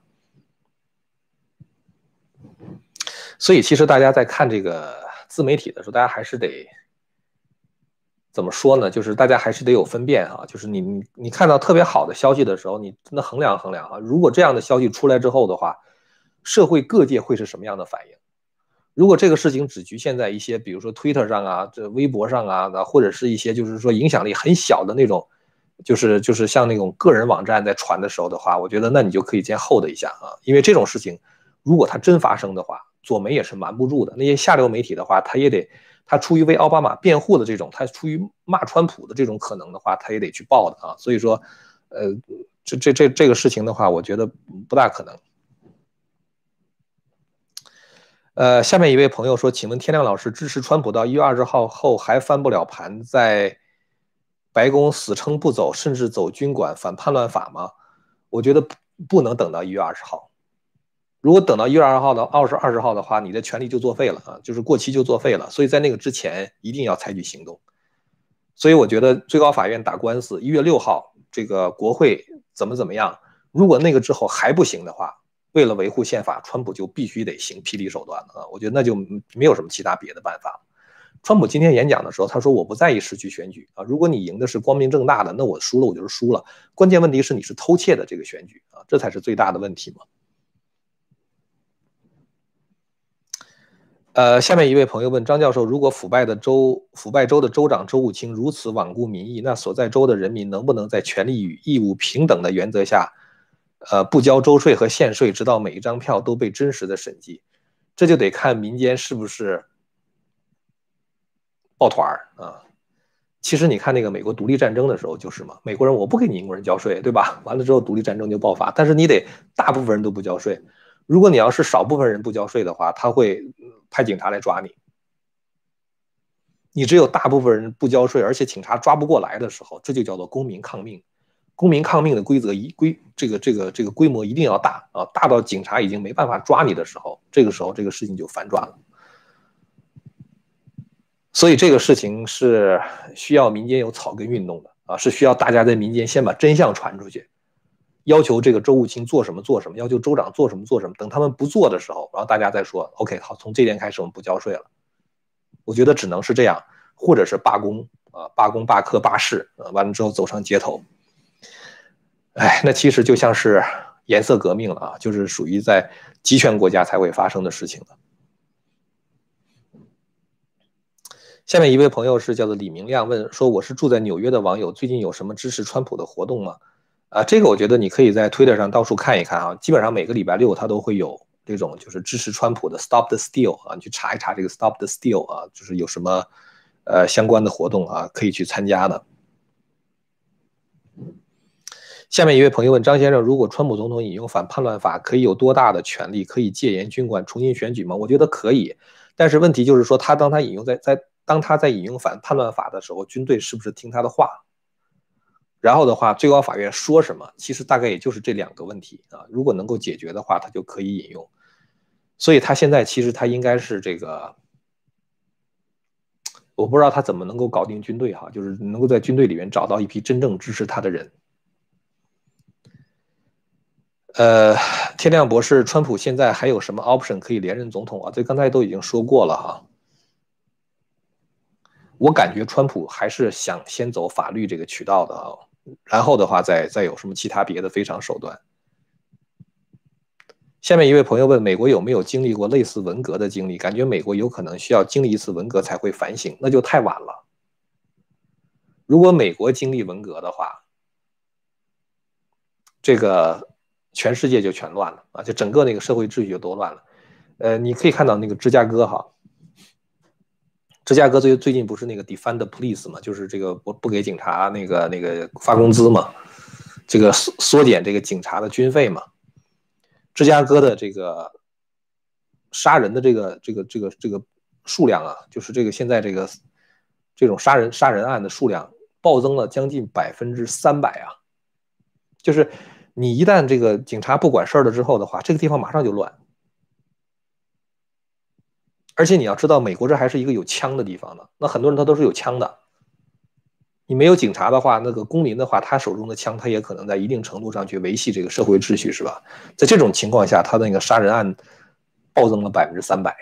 所以其实大家在看这个自媒体的时候，大家还是得。怎么说呢？就是大家还是得有分辨啊。就是你你你看到特别好的消息的时候，你真的衡量衡量啊。如果这样的消息出来之后的话，社会各界会是什么样的反应？如果这个事情只局限在一些，比如说 Twitter 上啊，这微博上啊，或者是一些就是说影响力很小的那种，就是就是像那种个人网站在传的时候的话，我觉得那你就可以先 hold 一下啊。因为这种事情，如果它真发生的话，左媒也是瞒不住的。那些下流媒体的话，他也得。他出于为奥巴马辩护的这种，他出于骂川普的这种可能的话，他也得去报的啊。所以说，呃，这这这这个事情的话，我觉得不大可能。呃，下面一位朋友说，请问天亮老师支持川普到一月二十号后还翻不了盘，在白宫死撑不走，甚至走军管反叛乱法吗？我觉得不能等到一月二十号。如果等到一月二号的二十二十号的话，你的权利就作废了啊，就是过期就作废了。所以在那个之前一定要采取行动。所以我觉得最高法院打官司，一月六号这个国会怎么怎么样，如果那个之后还不行的话，为了维护宪法，川普就必须得行霹雳手段了啊！我觉得那就没有什么其他别的办法。川普今天演讲的时候，他说：“我不在意失去选举啊，如果你赢的是光明正大的，那我输了我就是输了。关键问题是你是偷窃的这个选举啊，这才是最大的问题嘛。”呃，下面一位朋友问张教授：如果腐败的州、腐败州的州长周务清如此罔顾民意，那所在州的人民能不能在权利与义务平等的原则下，呃，不交州税和县税，直到每一张票都被真实的审计？这就得看民间是不是抱团儿啊。其实你看那个美国独立战争的时候就是嘛，美国人我不给你英国人交税，对吧？完了之后独立战争就爆发，但是你得大部分人都不交税。如果你要是少部分人不交税的话，他会。派警察来抓你，你只有大部分人不交税，而且警察抓不过来的时候，这就叫做公民抗命。公民抗命的规则一规，这个这个这个规模一定要大啊，大到警察已经没办法抓你的时候，这个时候这个事情就反转了。所以这个事情是需要民间有草根运动的啊，是需要大家在民间先把真相传出去。要求这个州务卿做什么做什么，要求州长做什么做什么。等他们不做的时候，然后大家再说，OK，好，从这天开始我们不交税了。我觉得只能是这样，或者是罢工啊，罢工、罢课、罢市啊，完了之后走上街头。哎，那其实就像是颜色革命了啊，就是属于在集权国家才会发生的事情了。下面一位朋友是叫做李明亮，问说我是住在纽约的网友，最近有什么支持川普的活动吗？啊，这个我觉得你可以在推特上到处看一看啊，基本上每个礼拜六他都会有这种就是支持川普的 Stop the Steal 啊，你去查一查这个 Stop the Steal 啊，就是有什么呃相关的活动啊，可以去参加的。下面一位朋友问张先生，如果川普总统引用反叛乱法，可以有多大的权利可以戒严军管重新选举吗？我觉得可以，但是问题就是说他当他引用在在当他在引用反叛乱法的时候，军队是不是听他的话？然后的话，最高法院说什么，其实大概也就是这两个问题啊。如果能够解决的话，他就可以引用。所以他现在其实他应该是这个，我不知道他怎么能够搞定军队哈，就是能够在军队里面找到一批真正支持他的人。呃，天亮博士，川普现在还有什么 option 可以连任总统啊？这刚才都已经说过了哈。我感觉川普还是想先走法律这个渠道的啊。然后的话，再再有什么其他别的非常手段？下面一位朋友问：美国有没有经历过类似文革的经历？感觉美国有可能需要经历一次文革才会反省，那就太晚了。如果美国经历文革的话，这个全世界就全乱了啊！就整个那个社会秩序就都乱了。呃，你可以看到那个芝加哥哈。芝加哥最最近不是那个 defend police 嘛，就是这个不不给警察那个那个发工资嘛，这个缩缩减这个警察的军费嘛。芝加哥的这个杀人的这个这个这个这个数量啊，就是这个现在这个这种杀人杀人案的数量暴增了将近百分之三百啊，就是你一旦这个警察不管事儿了之后的话，这个地方马上就乱。而且你要知道，美国这还是一个有枪的地方呢。那很多人他都是有枪的。你没有警察的话，那个公民的话，他手中的枪，他也可能在一定程度上去维系这个社会秩序，是吧？在这种情况下，他的那个杀人案暴增了百分之三百。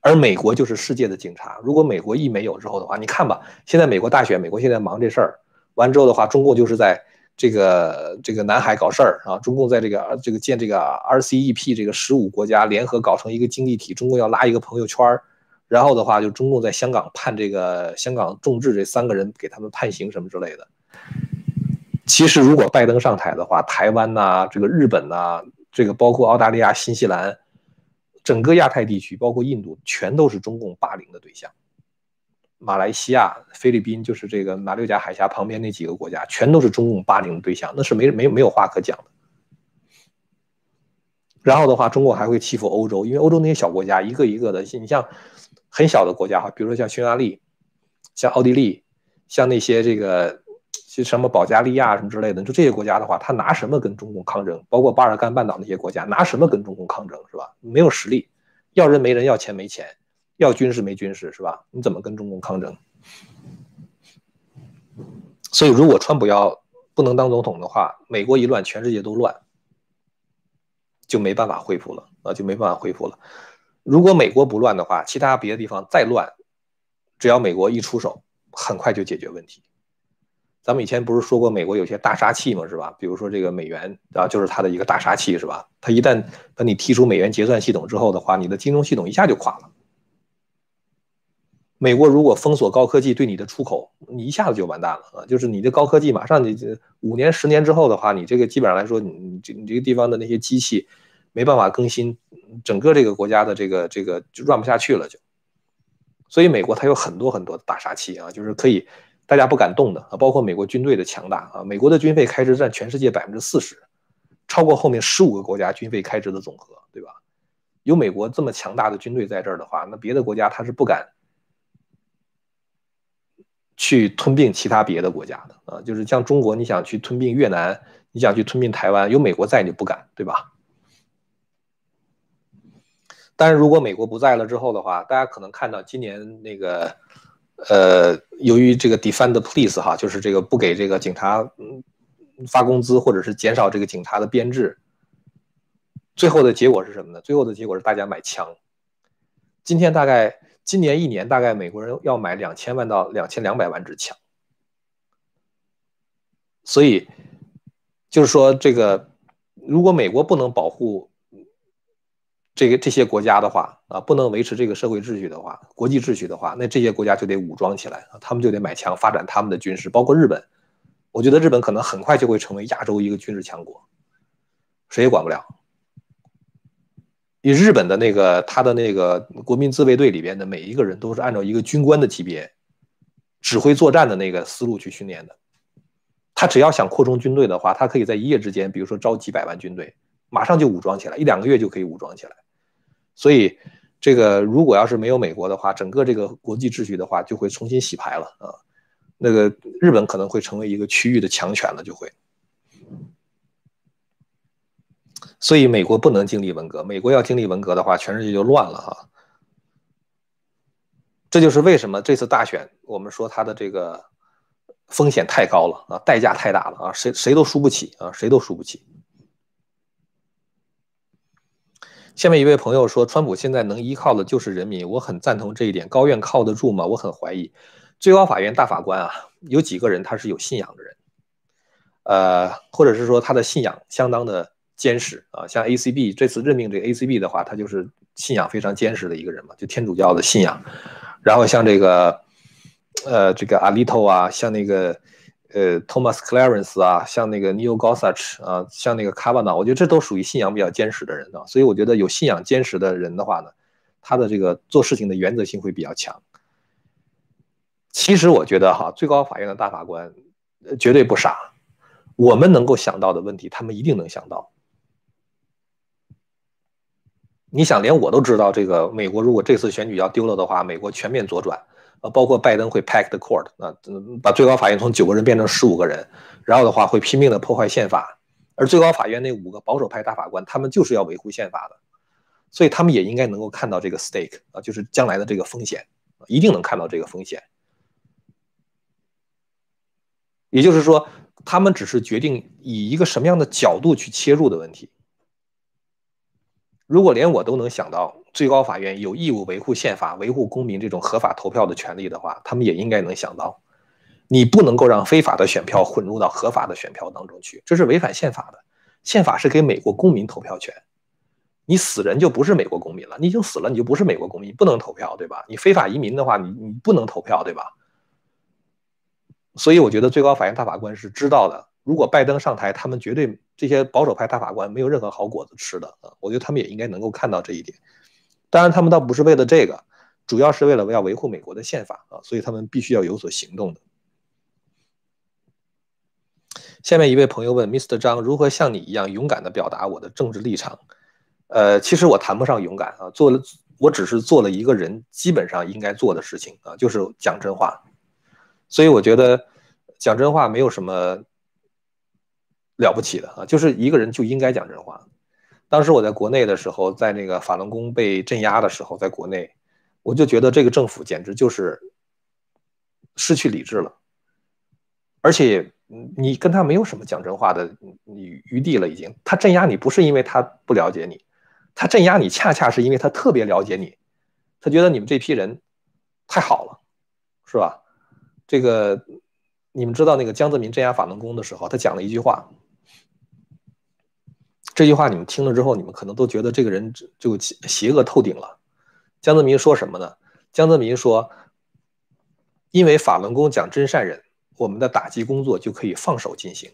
而美国就是世界的警察。如果美国一没有之后的话，你看吧，现在美国大选，美国现在忙这事儿，完之后的话，中共就是在。这个这个南海搞事儿啊，中共在这个这个建这个 RCEP 这个十五国家联合搞成一个经济体，中共要拉一个朋友圈儿，然后的话就中共在香港判这个香港众志这三个人给他们判刑什么之类的。其实如果拜登上台的话，台湾呐，这个日本呐，这个包括澳大利亚、新西兰，整个亚太地区，包括印度，全都是中共霸凌的对象。马来西亚、菲律宾，就是这个马六甲海峡旁边那几个国家，全都是中共霸凌的对象，那是没没没有话可讲的。然后的话，中国还会欺负欧洲，因为欧洲那些小国家，一个一个的，你像很小的国家哈，比如说像匈牙利、像奥地利、像那些这个其实什么保加利亚什么之类的，就这些国家的话，他拿什么跟中共抗争？包括巴尔干半岛那些国家，拿什么跟中共抗争？是吧？没有实力，要人没人，要钱没钱，要军事没军事，是吧？你怎么跟中共抗争？所以，如果川普要不能当总统的话，美国一乱，全世界都乱，就没办法恢复了啊，就没办法恢复了。如果美国不乱的话，其他别的地方再乱，只要美国一出手，很快就解决问题。咱们以前不是说过美国有些大杀器吗？是吧？比如说这个美元啊，就是它的一个大杀器，是吧？它一旦把你踢出美元结算系统之后的话，你的金融系统一下就垮了。美国如果封锁高科技对你的出口，你一下子就完蛋了啊！就是你的高科技马上你这五年十年之后的话，你这个基本上来说，你这你这个地方的那些机器没办法更新，整个这个国家的这个这个就转不下去了就。所以美国它有很多很多的大杀器啊，就是可以。大家不敢动的啊，包括美国军队的强大啊，美国的军费开支占全世界百分之四十，超过后面十五个国家军费开支的总和，对吧？有美国这么强大的军队在这儿的话，那别的国家他是不敢去吞并其他别的国家的啊。就是像中国，你想去吞并越南，你想去吞并台湾，有美国在你就不敢，对吧？但是如果美国不在了之后的话，大家可能看到今年那个。呃，由于这个 “defend police 哈，就是这个不给这个警察发工资，或者是减少这个警察的编制，最后的结果是什么呢？最后的结果是大家买枪。今天大概今年一年大概美国人要买两千万到两千两百万支枪，所以就是说这个如果美国不能保护。这个这些国家的话啊，不能维持这个社会秩序的话，国际秩序的话，那这些国家就得武装起来啊，他们就得买枪，发展他们的军事。包括日本，我觉得日本可能很快就会成为亚洲一个军事强国，谁也管不了。以日本的那个他的那个国民自卫队里边的每一个人都是按照一个军官的级别指挥作战的那个思路去训练的，他只要想扩充军队的话，他可以在一夜之间，比如说招几百万军队，马上就武装起来，一两个月就可以武装起来。所以，这个如果要是没有美国的话，整个这个国际秩序的话就会重新洗牌了啊。那个日本可能会成为一个区域的强权了，就会。所以美国不能经历文革，美国要经历文革的话，全世界就乱了哈。这就是为什么这次大选，我们说它的这个风险太高了啊，代价太大了啊，谁谁都输不起啊，谁都输不起。下面一位朋友说：“川普现在能依靠的就是人民，我很赞同这一点。高院靠得住吗？我很怀疑。最高法院大法官啊，有几个人他是有信仰的人，呃，或者是说他的信仰相当的坚实啊。像 ACB 这次任命这 ACB 的话，他就是信仰非常坚实的一个人嘛，就天主教的信仰。然后像这个，呃，这个 Alito 啊，像那个。”呃，Thomas Clarence 啊，像那个 Neil Gorsuch 啊，像那个 Kavanaugh，我觉得这都属于信仰比较坚实的人啊。所以我觉得有信仰坚实的人的话呢，他的这个做事情的原则性会比较强。其实我觉得哈，最高法院的大法官绝对不傻，我们能够想到的问题，他们一定能想到。你想，连我都知道，这个美国如果这次选举要丢了的话，美国全面左转。呃，包括拜登会 pack the court，啊，把最高法院从九个人变成十五个人，然后的话会拼命的破坏宪法，而最高法院那五个保守派大法官，他们就是要维护宪法的，所以他们也应该能够看到这个 stake 啊，就是将来的这个风险，一定能看到这个风险。也就是说，他们只是决定以一个什么样的角度去切入的问题。如果连我都能想到。最高法院有义务维护宪法、维护公民这种合法投票的权利的话，他们也应该能想到，你不能够让非法的选票混入到合法的选票当中去，这是违反宪法的。宪法是给美国公民投票权，你死人就不是美国公民了，你已经死了，你就不是美国公民，不能投票，对吧？你非法移民的话，你你不能投票，对吧？所以我觉得最高法院大法官是知道的。如果拜登上台，他们绝对这些保守派大法官没有任何好果子吃的啊！我觉得他们也应该能够看到这一点。当然，他们倒不是为了这个，主要是为了要维护美国的宪法啊，所以他们必须要有所行动的。下面一位朋友问：Mr. 张，如何像你一样勇敢地表达我的政治立场？呃，其实我谈不上勇敢啊，做了，我只是做了一个人基本上应该做的事情啊，就是讲真话。所以我觉得，讲真话没有什么了不起的啊，就是一个人就应该讲真话。当时我在国内的时候，在那个法轮功被镇压的时候，在国内，我就觉得这个政府简直就是失去理智了，而且你跟他没有什么讲真话的余余地了，已经。他镇压你不是因为他不了解你，他镇压你恰恰是因为他特别了解你，他觉得你们这批人太好了，是吧？这个。你们知道那个江泽民镇压法轮功的时候，他讲了一句话。这句话你们听了之后，你们可能都觉得这个人就邪恶透顶了。江泽民说什么呢？江泽民说：“因为法轮功讲真善人，我们的打击工作就可以放手进行。”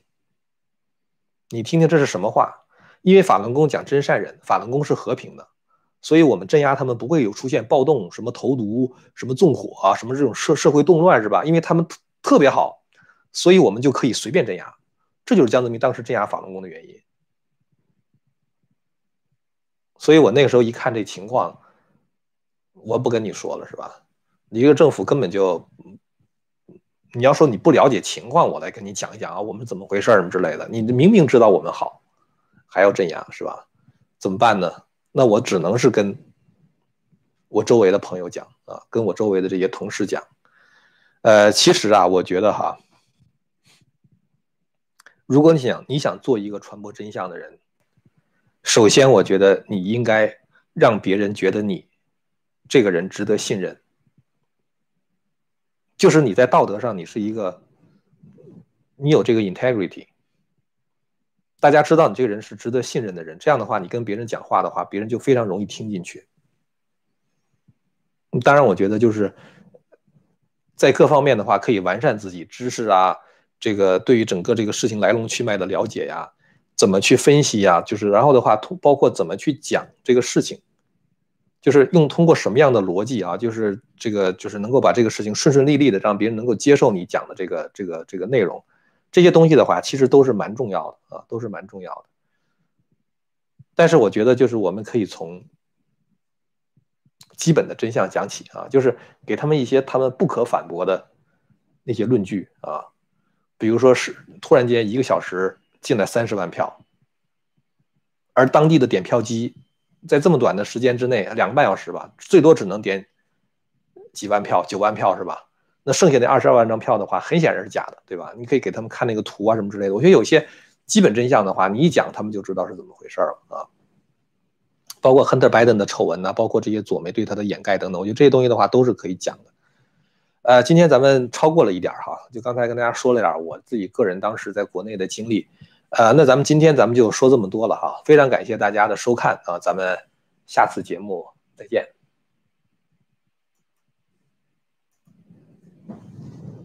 你听听这是什么话？因为法轮功讲真善人，法轮功是和平的，所以我们镇压他们不会有出现暴动、什么投毒、什么纵火啊、什么这种社社会动乱，是吧？因为他们特别好。所以我们就可以随便镇压，这就是江泽民当时镇压法轮功的原因。所以我那个时候一看这情况，我不跟你说了是吧？你一个政府根本就，你要说你不了解情况，我来跟你讲一讲啊，我们怎么回事什么之类的。你明明知道我们好，还要镇压是吧？怎么办呢？那我只能是跟我周围的朋友讲啊，跟我周围的这些同事讲。呃，其实啊，我觉得哈。如果你想你想做一个传播真相的人，首先我觉得你应该让别人觉得你这个人值得信任，就是你在道德上你是一个，你有这个 integrity，大家知道你这个人是值得信任的人，这样的话你跟别人讲话的话，别人就非常容易听进去。当然，我觉得就是在各方面的话可以完善自己知识啊。这个对于整个这个事情来龙去脉的了解呀，怎么去分析呀？就是然后的话，通包括怎么去讲这个事情，就是用通过什么样的逻辑啊？就是这个就是能够把这个事情顺顺利利的让别人能够接受你讲的这个这个这个内容，这些东西的话，其实都是蛮重要的啊，都是蛮重要的。但是我觉得就是我们可以从基本的真相讲起啊，就是给他们一些他们不可反驳的那些论据啊。比如说是突然间一个小时进来三十万票，而当地的点票机在这么短的时间之内，两个半小时吧，最多只能点几万票，九万票是吧？那剩下那二十二万张票的话，很显然是假的，对吧？你可以给他们看那个图啊什么之类的。我觉得有些基本真相的话，你一讲，他们就知道是怎么回事了啊。包括亨特·拜登的丑闻呐，包括这些左媒对他的掩盖等等，我觉得这些东西的话都是可以讲的。呃，今天咱们超过了一点哈，就刚才跟大家说了点我自己个人当时在国内的经历，呃，那咱们今天咱们就说这么多了哈，非常感谢大家的收看啊，咱们下次节目再见。